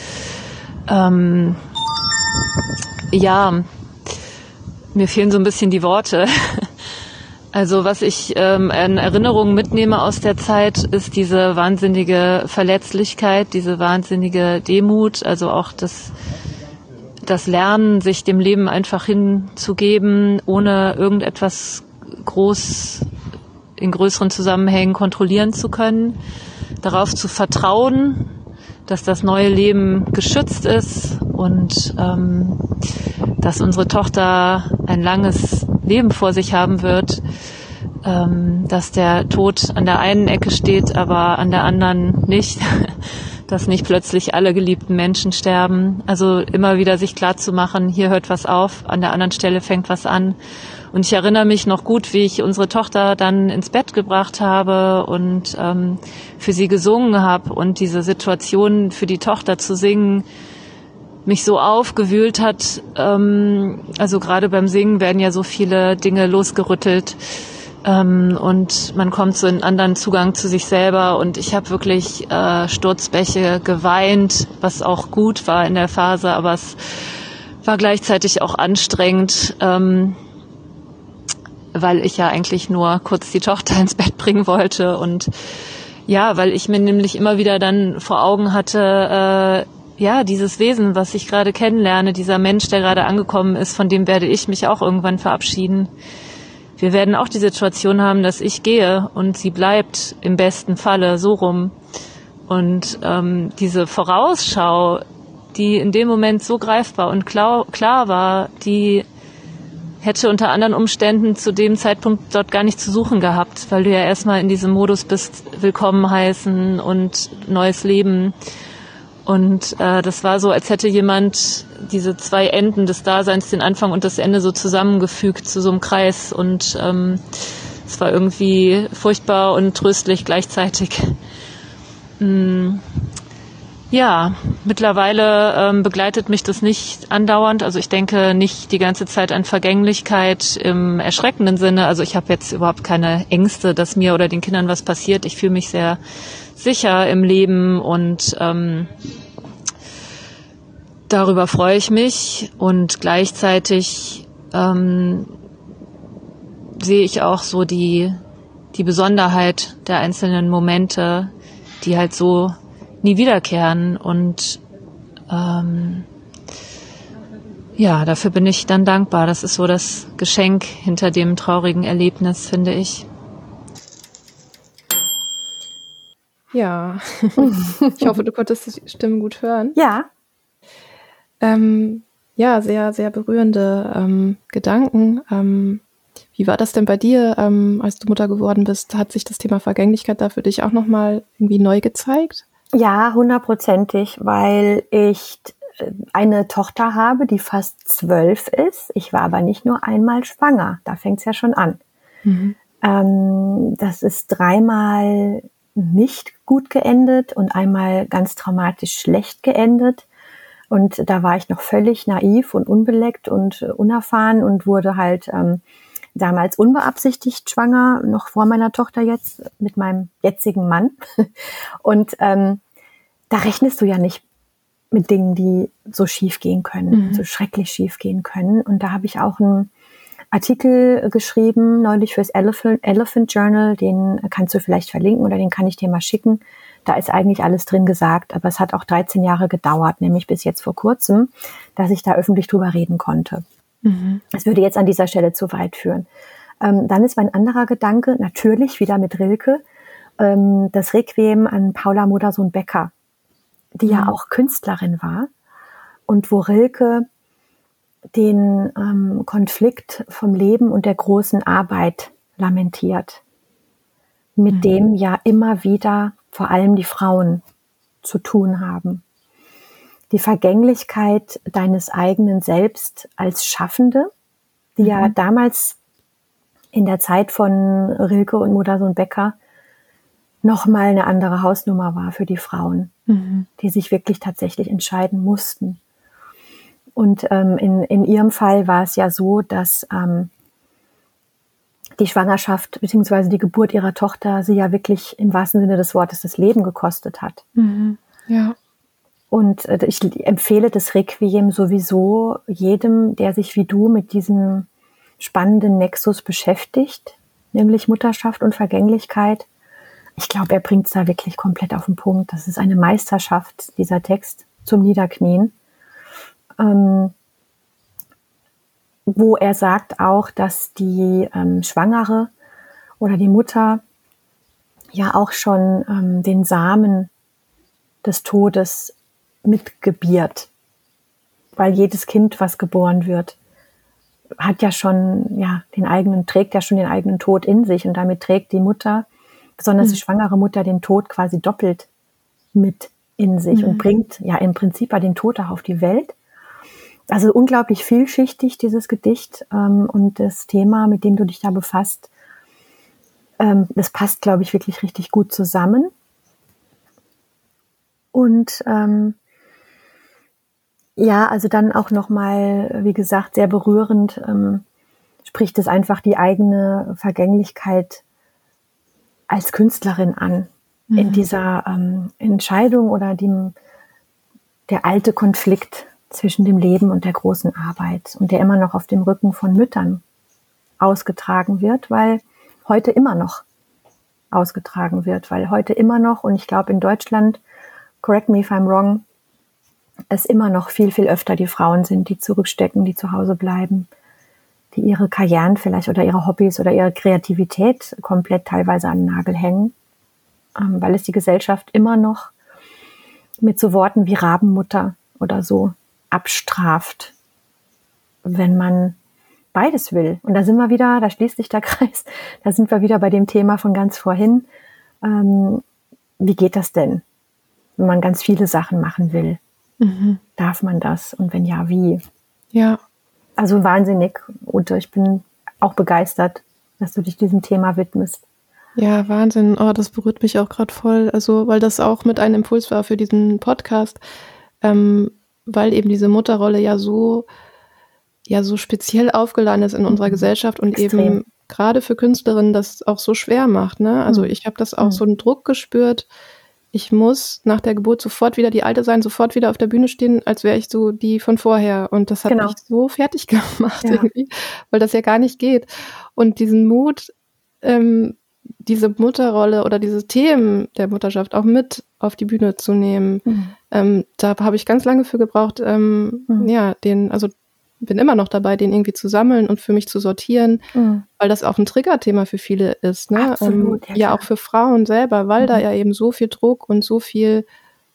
ähm, ja, mir fehlen so ein bisschen die Worte. <laughs> Also was ich ähm, in Erinnerungen mitnehme aus der Zeit, ist diese wahnsinnige Verletzlichkeit, diese wahnsinnige Demut, also auch das das Lernen, sich dem Leben einfach hinzugeben, ohne irgendetwas groß in größeren Zusammenhängen kontrollieren zu können, darauf zu vertrauen, dass das neue Leben geschützt ist und ähm, dass unsere Tochter ein langes Leben vor sich haben wird, ähm, dass der Tod an der einen Ecke steht, aber an der anderen nicht. <laughs> dass nicht plötzlich alle geliebten Menschen sterben. Also immer wieder sich klar zu machen, hier hört was auf, an der anderen Stelle fängt was an. Und ich erinnere mich noch gut, wie ich unsere Tochter dann ins Bett gebracht habe und ähm, für sie gesungen habe und diese Situation für die Tochter zu singen mich so aufgewühlt hat. Ähm, also gerade beim Singen werden ja so viele Dinge losgerüttelt ähm, und man kommt so in anderen Zugang zu sich selber. Und ich habe wirklich äh, Sturzbäche geweint, was auch gut war in der Phase, aber es war gleichzeitig auch anstrengend. Ähm, weil ich ja eigentlich nur kurz die Tochter ins Bett bringen wollte und ja, weil ich mir nämlich immer wieder dann vor Augen hatte, äh, ja, dieses Wesen, was ich gerade kennenlerne, dieser Mensch, der gerade angekommen ist, von dem werde ich mich auch irgendwann verabschieden. Wir werden auch die Situation haben, dass ich gehe und sie bleibt im besten Falle so rum. Und ähm, diese Vorausschau, die in dem Moment so greifbar und klar, klar war, die hätte unter anderen Umständen zu dem Zeitpunkt dort gar nicht zu suchen gehabt, weil du ja erstmal in diesem Modus bist, willkommen heißen und neues Leben. Und äh, das war so, als hätte jemand diese zwei Enden des Daseins, den Anfang und das Ende, so zusammengefügt zu so einem Kreis. Und ähm, es war irgendwie furchtbar und tröstlich gleichzeitig. <laughs> Mm. Ja, mittlerweile ähm, begleitet mich das nicht andauernd. Also ich denke nicht die ganze Zeit an Vergänglichkeit im erschreckenden Sinne. Also ich habe jetzt überhaupt keine Ängste, dass mir oder den Kindern was passiert. Ich fühle mich sehr sicher im Leben und ähm, darüber freue ich mich und gleichzeitig ähm, sehe ich auch so die, die Besonderheit der einzelnen Momente, die halt so nie wiederkehren und ähm, ja, dafür bin ich dann dankbar. Das ist so das Geschenk hinter dem traurigen Erlebnis, finde ich. Ja, <laughs> ich hoffe, du konntest die Stimmen gut hören. Ja. Ähm, ja, sehr, sehr berührende ähm, Gedanken. Ähm, wie war das denn bei dir, ähm, als du Mutter geworden bist? Hat sich das Thema Vergänglichkeit da für dich auch nochmal irgendwie neu gezeigt? Ja, hundertprozentig, weil ich äh, eine Tochter habe, die fast zwölf ist. Ich war aber nicht nur einmal schwanger. Da fängt's ja schon an. Mhm. Ähm, das ist dreimal nicht gut geendet und einmal ganz traumatisch schlecht geendet. Und da war ich noch völlig naiv und unbeleckt und unerfahren und wurde halt ähm, damals unbeabsichtigt schwanger, noch vor meiner Tochter jetzt, mit meinem jetzigen Mann. <laughs> Und ähm, da rechnest du ja nicht mit Dingen, die so schief gehen können, mhm. so schrecklich schief gehen können. Und da habe ich auch einen Artikel geschrieben, neulich fürs Elephant, Elephant Journal, den kannst du vielleicht verlinken oder den kann ich dir mal schicken. Da ist eigentlich alles drin gesagt, aber es hat auch 13 Jahre gedauert, nämlich bis jetzt vor kurzem, dass ich da öffentlich drüber reden konnte. Mhm. Das würde jetzt an dieser Stelle zu weit führen. Ähm, dann ist mein anderer Gedanke, natürlich wieder mit Rilke, ähm, das Requiem an Paula Modersohn-Becker, die mhm. ja auch Künstlerin war und wo Rilke den ähm, Konflikt vom Leben und der großen Arbeit lamentiert, mit mhm. dem ja immer wieder vor allem die Frauen zu tun haben die Vergänglichkeit deines eigenen Selbst als Schaffende, die mhm. ja damals in der Zeit von Rilke und Modersohn Becker noch mal eine andere Hausnummer war für die Frauen, mhm. die sich wirklich tatsächlich entscheiden mussten. Und ähm, in, in ihrem Fall war es ja so, dass ähm, die Schwangerschaft bzw. die Geburt ihrer Tochter sie ja wirklich im wahrsten Sinne des Wortes das Leben gekostet hat. Mhm. Ja. Und äh, ich empfehle das Requiem sowieso jedem, der sich wie du mit diesem spannenden Nexus beschäftigt, nämlich Mutterschaft und Vergänglichkeit. Ich glaube, er bringt es da wirklich komplett auf den Punkt. Das ist eine Meisterschaft, dieser Text zum Niederknien. Ähm, wo er sagt auch, dass die ähm, Schwangere oder die Mutter ja auch schon ähm, den Samen des Todes mitgebiert. Weil jedes Kind, was geboren wird, hat ja schon, ja, den eigenen, trägt ja schon den eigenen Tod in sich und damit trägt die Mutter, besonders mhm. die schwangere Mutter, den Tod quasi doppelt mit in sich mhm. und bringt ja im Prinzip den Tod auch auf die Welt. Also unglaublich vielschichtig, dieses Gedicht ähm, und das Thema, mit dem du dich da befasst. Ähm, das passt, glaube ich, wirklich richtig gut zusammen. Und ähm, Ja, also dann auch nochmal, wie gesagt, sehr berührend ähm, spricht es einfach die eigene Vergänglichkeit als Künstlerin an. Mhm. In dieser ähm, Entscheidung oder dem, der alte Konflikt zwischen dem Leben und der großen Arbeit und der immer noch auf dem Rücken von Müttern ausgetragen wird, weil heute immer noch ausgetragen wird, weil heute immer noch, und ich glaube in Deutschland, correct me if I'm wrong, es immer noch viel, viel öfter die Frauen sind, die zurückstecken, die zu Hause bleiben, die ihre Karrieren vielleicht oder ihre Hobbys oder ihre Kreativität komplett teilweise an den Nagel hängen, ähm, weil es die Gesellschaft immer noch mit so Worten wie Rabenmutter oder so abstraft, wenn man beides will. Und da sind wir wieder, da schließt sich der <laughs> Kreis, da sind wir wieder bei dem Thema von ganz vorhin. Ähm, wie geht das denn, wenn man ganz viele Sachen machen will? Mhm. Darf man das? Und wenn ja, wie? Ja. Also wahnsinnig. Und ich bin auch begeistert, dass du dich diesem Thema widmest. Ja, Wahnsinn. Oh, das berührt mich auch gerade voll. Also, weil das auch mit einem Impuls war für diesen Podcast, ähm, weil eben diese Mutterrolle ja so ja so speziell aufgeladen ist in unserer mhm. Gesellschaft und Extrem. eben gerade für Künstlerinnen das auch so schwer macht. Ne? Also mhm. ich habe das auch mhm. so einen Druck gespürt. Ich muss nach der Geburt sofort wieder die Alte sein, sofort wieder auf der Bühne stehen, als wäre ich so die von vorher. Und das hat genau. mich so fertig <laughs> gemacht ja. irgendwie, weil das ja gar nicht geht. Und diesen Mut, ähm, diese Mutterrolle oder diese Themen der Mutterschaft auch mit auf die Bühne zu nehmen, mhm. ähm, da habe ich ganz lange für gebraucht, ähm, mhm. ja, den, also bin immer noch dabei, den irgendwie zu sammeln und für mich zu sortieren, mhm. weil das auch ein Triggerthema für viele ist. Ne? Absolut, ähm, ja, ja, auch für Frauen selber, weil mhm. da ja eben so viel Druck und so viel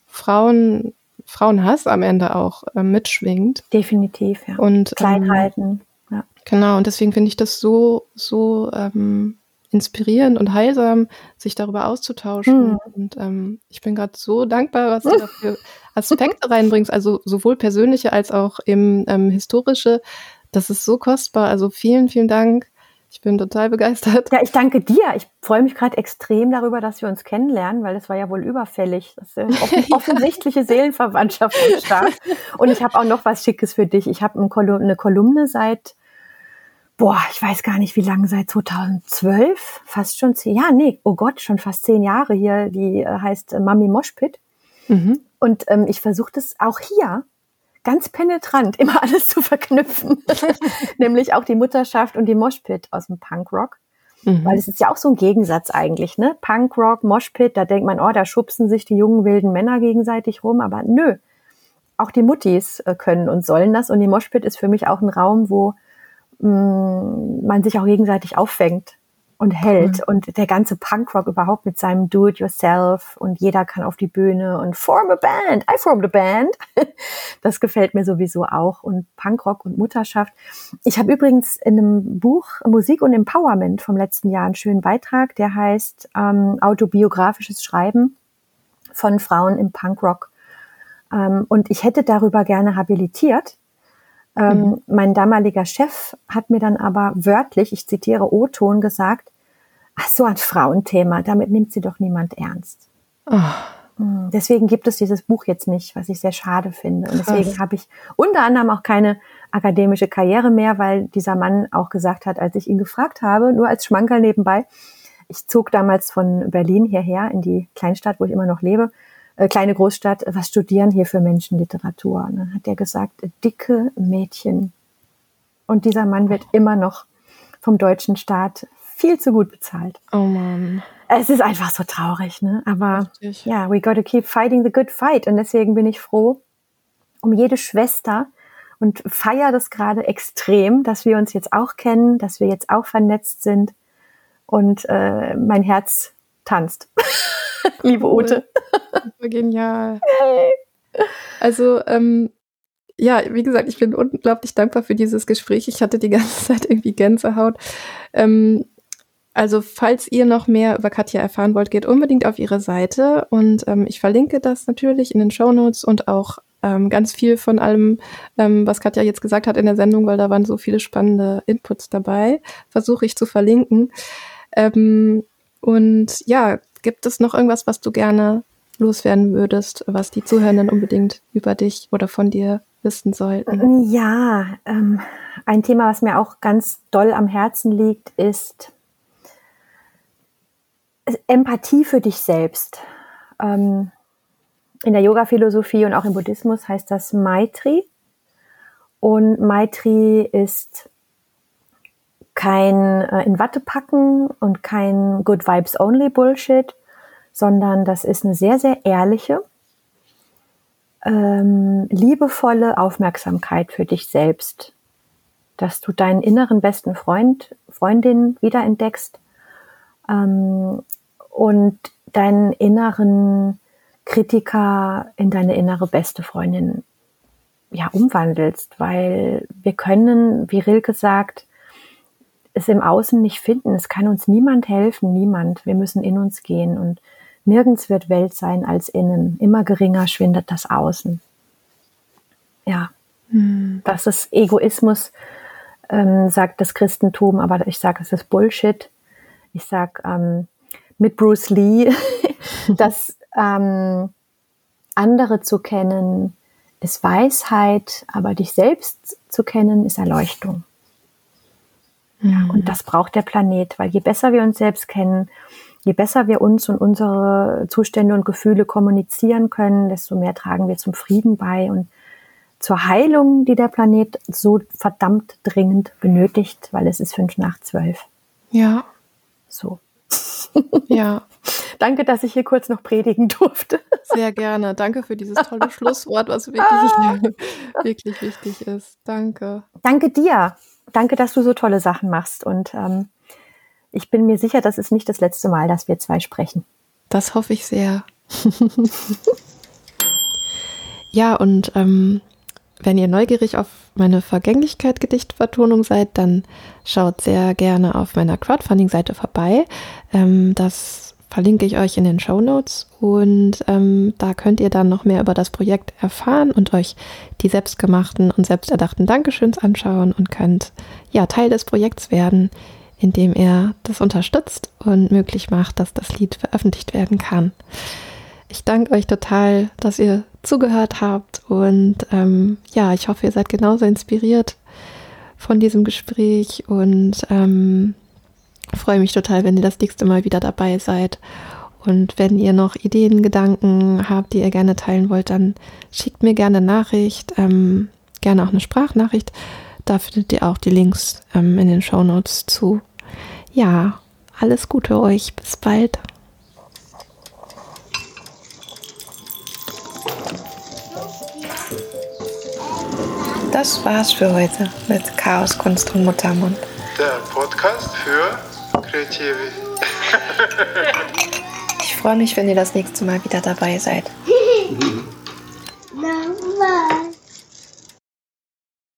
Frauen, Frauenhass am Ende auch äh, mitschwingt. Definitiv, ja. Und, Kleinhalten. Ähm, ja. Genau, und deswegen finde ich das so, so ähm, inspirierend und heilsam, sich darüber auszutauschen. Mhm. Und ähm, ich bin gerade so dankbar, was <laughs> du dafür Aspekte reinbringst, also sowohl persönliche als auch eben ähm, historische. Das ist so kostbar. Also vielen, vielen Dank. Ich bin total begeistert. Ja, ich danke dir. Ich freue mich gerade extrem darüber, dass wir uns kennenlernen, weil es war ja wohl überfällig. Das ist eine offen <laughs> offensichtliche Seelenverwandtschaft am Start. Und ich habe auch noch was Schickes für dich. Ich habe eine Kolumne seit boah, ich weiß gar nicht, wie lange, seit 2012, fast schon zehn, ja, nee, oh Gott, schon fast zehn Jahre hier, die äh, heißt äh, Mami Moshpit. Mhm. Und ähm, ich versuche das auch hier ganz penetrant immer <laughs> alles zu verknüpfen. <laughs> Nämlich auch die Mutterschaft und die Moshpit aus dem Punkrock. Mhm. Weil es ist ja auch so ein Gegensatz eigentlich, ne? Punkrock, Moshpit, da denkt man, oh, da schubsen sich die jungen wilden Männer gegenseitig rum, aber nö. Auch die Muttis äh, können und sollen das. Und die Moshpit ist für mich auch ein Raum, wo Mm, man sich auch gegenseitig auffängt und hält. Mhm. Und der ganze Punkrock überhaupt mit seinem Do-it-yourself und jeder kann auf die Bühne und form a band. I formed a band. <laughs> Das gefällt mir sowieso auch. Und Punkrock und Mutterschaft. Ich habe übrigens in einem Buch Musik und Empowerment vom letzten Jahr einen schönen Beitrag, der heißt ähm, Autobiografisches Schreiben von Frauen im Punkrock. Ähm, und ich hätte darüber gerne habilitiert ähm, mhm. Mein damaliger Chef hat mir dann aber wörtlich, ich zitiere O-Ton, gesagt, ach, so ein Frauenthema, damit nimmt sie doch niemand ernst. Oh. Deswegen gibt es dieses Buch jetzt nicht, was ich sehr schade finde. Und deswegen habe ich unter anderem auch keine akademische Karriere mehr, weil dieser Mann auch gesagt hat, als ich ihn gefragt habe, nur als Schmankerl nebenbei, ich zog damals von Berlin hierher in die Kleinstadt, wo ich immer noch lebe, äh, kleine Großstadt, was studieren hier für Menschen Literatur? Dann hat er gesagt, dicke Mädchen. Und dieser Mann wird immer noch vom deutschen Staat viel zu gut bezahlt. Oh man. Es ist einfach so traurig, ne? Aber ja, we gotta keep fighting the good fight. Und deswegen bin ich froh um jede Schwester und feiere das gerade extrem, dass wir uns jetzt auch kennen, dass wir jetzt auch vernetzt sind und äh, mein Herz tanzt. <laughs> <laughs> Liebe Ute. Genial. Hey. Also, ähm, ja, wie gesagt, ich bin unglaublich dankbar für dieses Gespräch. Ich hatte die ganze <laughs> Zeit irgendwie Gänsehaut. Ähm, also, falls ihr noch mehr über Katja erfahren wollt, geht unbedingt auf ihre Seite und ähm, ich verlinke das natürlich in den Show Notes und auch ähm, ganz viel von allem, ähm, was Katja jetzt gesagt hat in der Sendung, weil da waren so viele spannende Inputs dabei, versuche ich zu verlinken. Ähm, und ja, Gibt es noch irgendwas, was du gerne loswerden würdest, was die Zuhörenden unbedingt über dich oder von dir wissen sollten? Ja, ähm, ein Thema, was mir auch ganz doll am Herzen liegt, ist Empathie für dich selbst. Ähm, in der Yoga-Philosophie und auch im Buddhismus heißt das Maitri. Und Maitri ist kein äh, in Watte packen und kein Good Vibes Only Bullshit, sondern das ist eine sehr, sehr ehrliche, ähm, liebevolle Aufmerksamkeit für dich selbst, dass du deinen inneren besten Freund, Freundin wiederentdeckst ähm, und deinen inneren Kritiker in deine innere beste Freundin ja umwandelst, weil wir können, wie Rilke sagt, es im Außen nicht finden. Es kann uns niemand helfen, niemand. Wir müssen in uns gehen und nirgends wird Welt sein als innen. Immer geringer schwindet das Außen. Ja, hm. das ist Egoismus, ähm, sagt das Christentum, aber ich sage, es ist Bullshit. Ich sage ähm, mit Bruce Lee, <laughs> dass ähm, andere zu kennen ist Weisheit, aber dich selbst zu kennen ist Erleuchtung. Ja, und mhm. das braucht der Planet, weil je besser wir uns selbst kennen, je besser wir uns und unsere Zustände und Gefühle kommunizieren können, desto mehr tragen wir zum Frieden bei und zur Heilung, die der Planet so verdammt dringend benötigt, weil es ist fünf nach zwölf. Ja. So. <laughs> Ja. Danke, dass ich hier kurz noch predigen durfte. Sehr gerne. Danke für dieses tolle <laughs> Schlusswort, was wirklich, <laughs> wirklich wichtig ist. Danke. Danke dir. Danke, dass du so tolle Sachen machst. Und ähm, ich bin mir sicher, das ist nicht das letzte Mal, dass wir zwei sprechen. Das hoffe ich sehr. <laughs> ja, und ähm, wenn ihr neugierig auf meine Vergänglichkeit-Gedichtvertonung seid, dann schaut sehr gerne auf meiner Crowdfunding-Seite vorbei. Ähm, das verlinke ich euch in den Show Notes und ähm, da könnt ihr dann noch mehr über das Projekt erfahren und euch die selbstgemachten und selbsterdachten Dankeschöns anschauen und könnt ja Teil des Projekts werden, indem ihr das unterstützt und möglich macht, dass das Lied veröffentlicht werden kann. Ich danke euch total, dass ihr zugehört habt und ähm, ja, ich hoffe, ihr seid genauso inspiriert von diesem Gespräch und ähm, freue mich total, wenn ihr das nächste Mal wieder dabei seid. Und wenn ihr noch Ideen, Gedanken habt, die ihr gerne teilen wollt, dann schickt mir gerne eine Nachricht, ähm, gerne auch eine Sprachnachricht. Da findet ihr auch die Links ähm, in den Show Notes zu. Ja, alles Gute euch. Bis bald. Das war's für heute mit Chaos, Kunst und Muttermund. Der Podcast für Kreativi. ich freue mich, wenn ihr das nächste Mal wieder dabei seid. <laughs>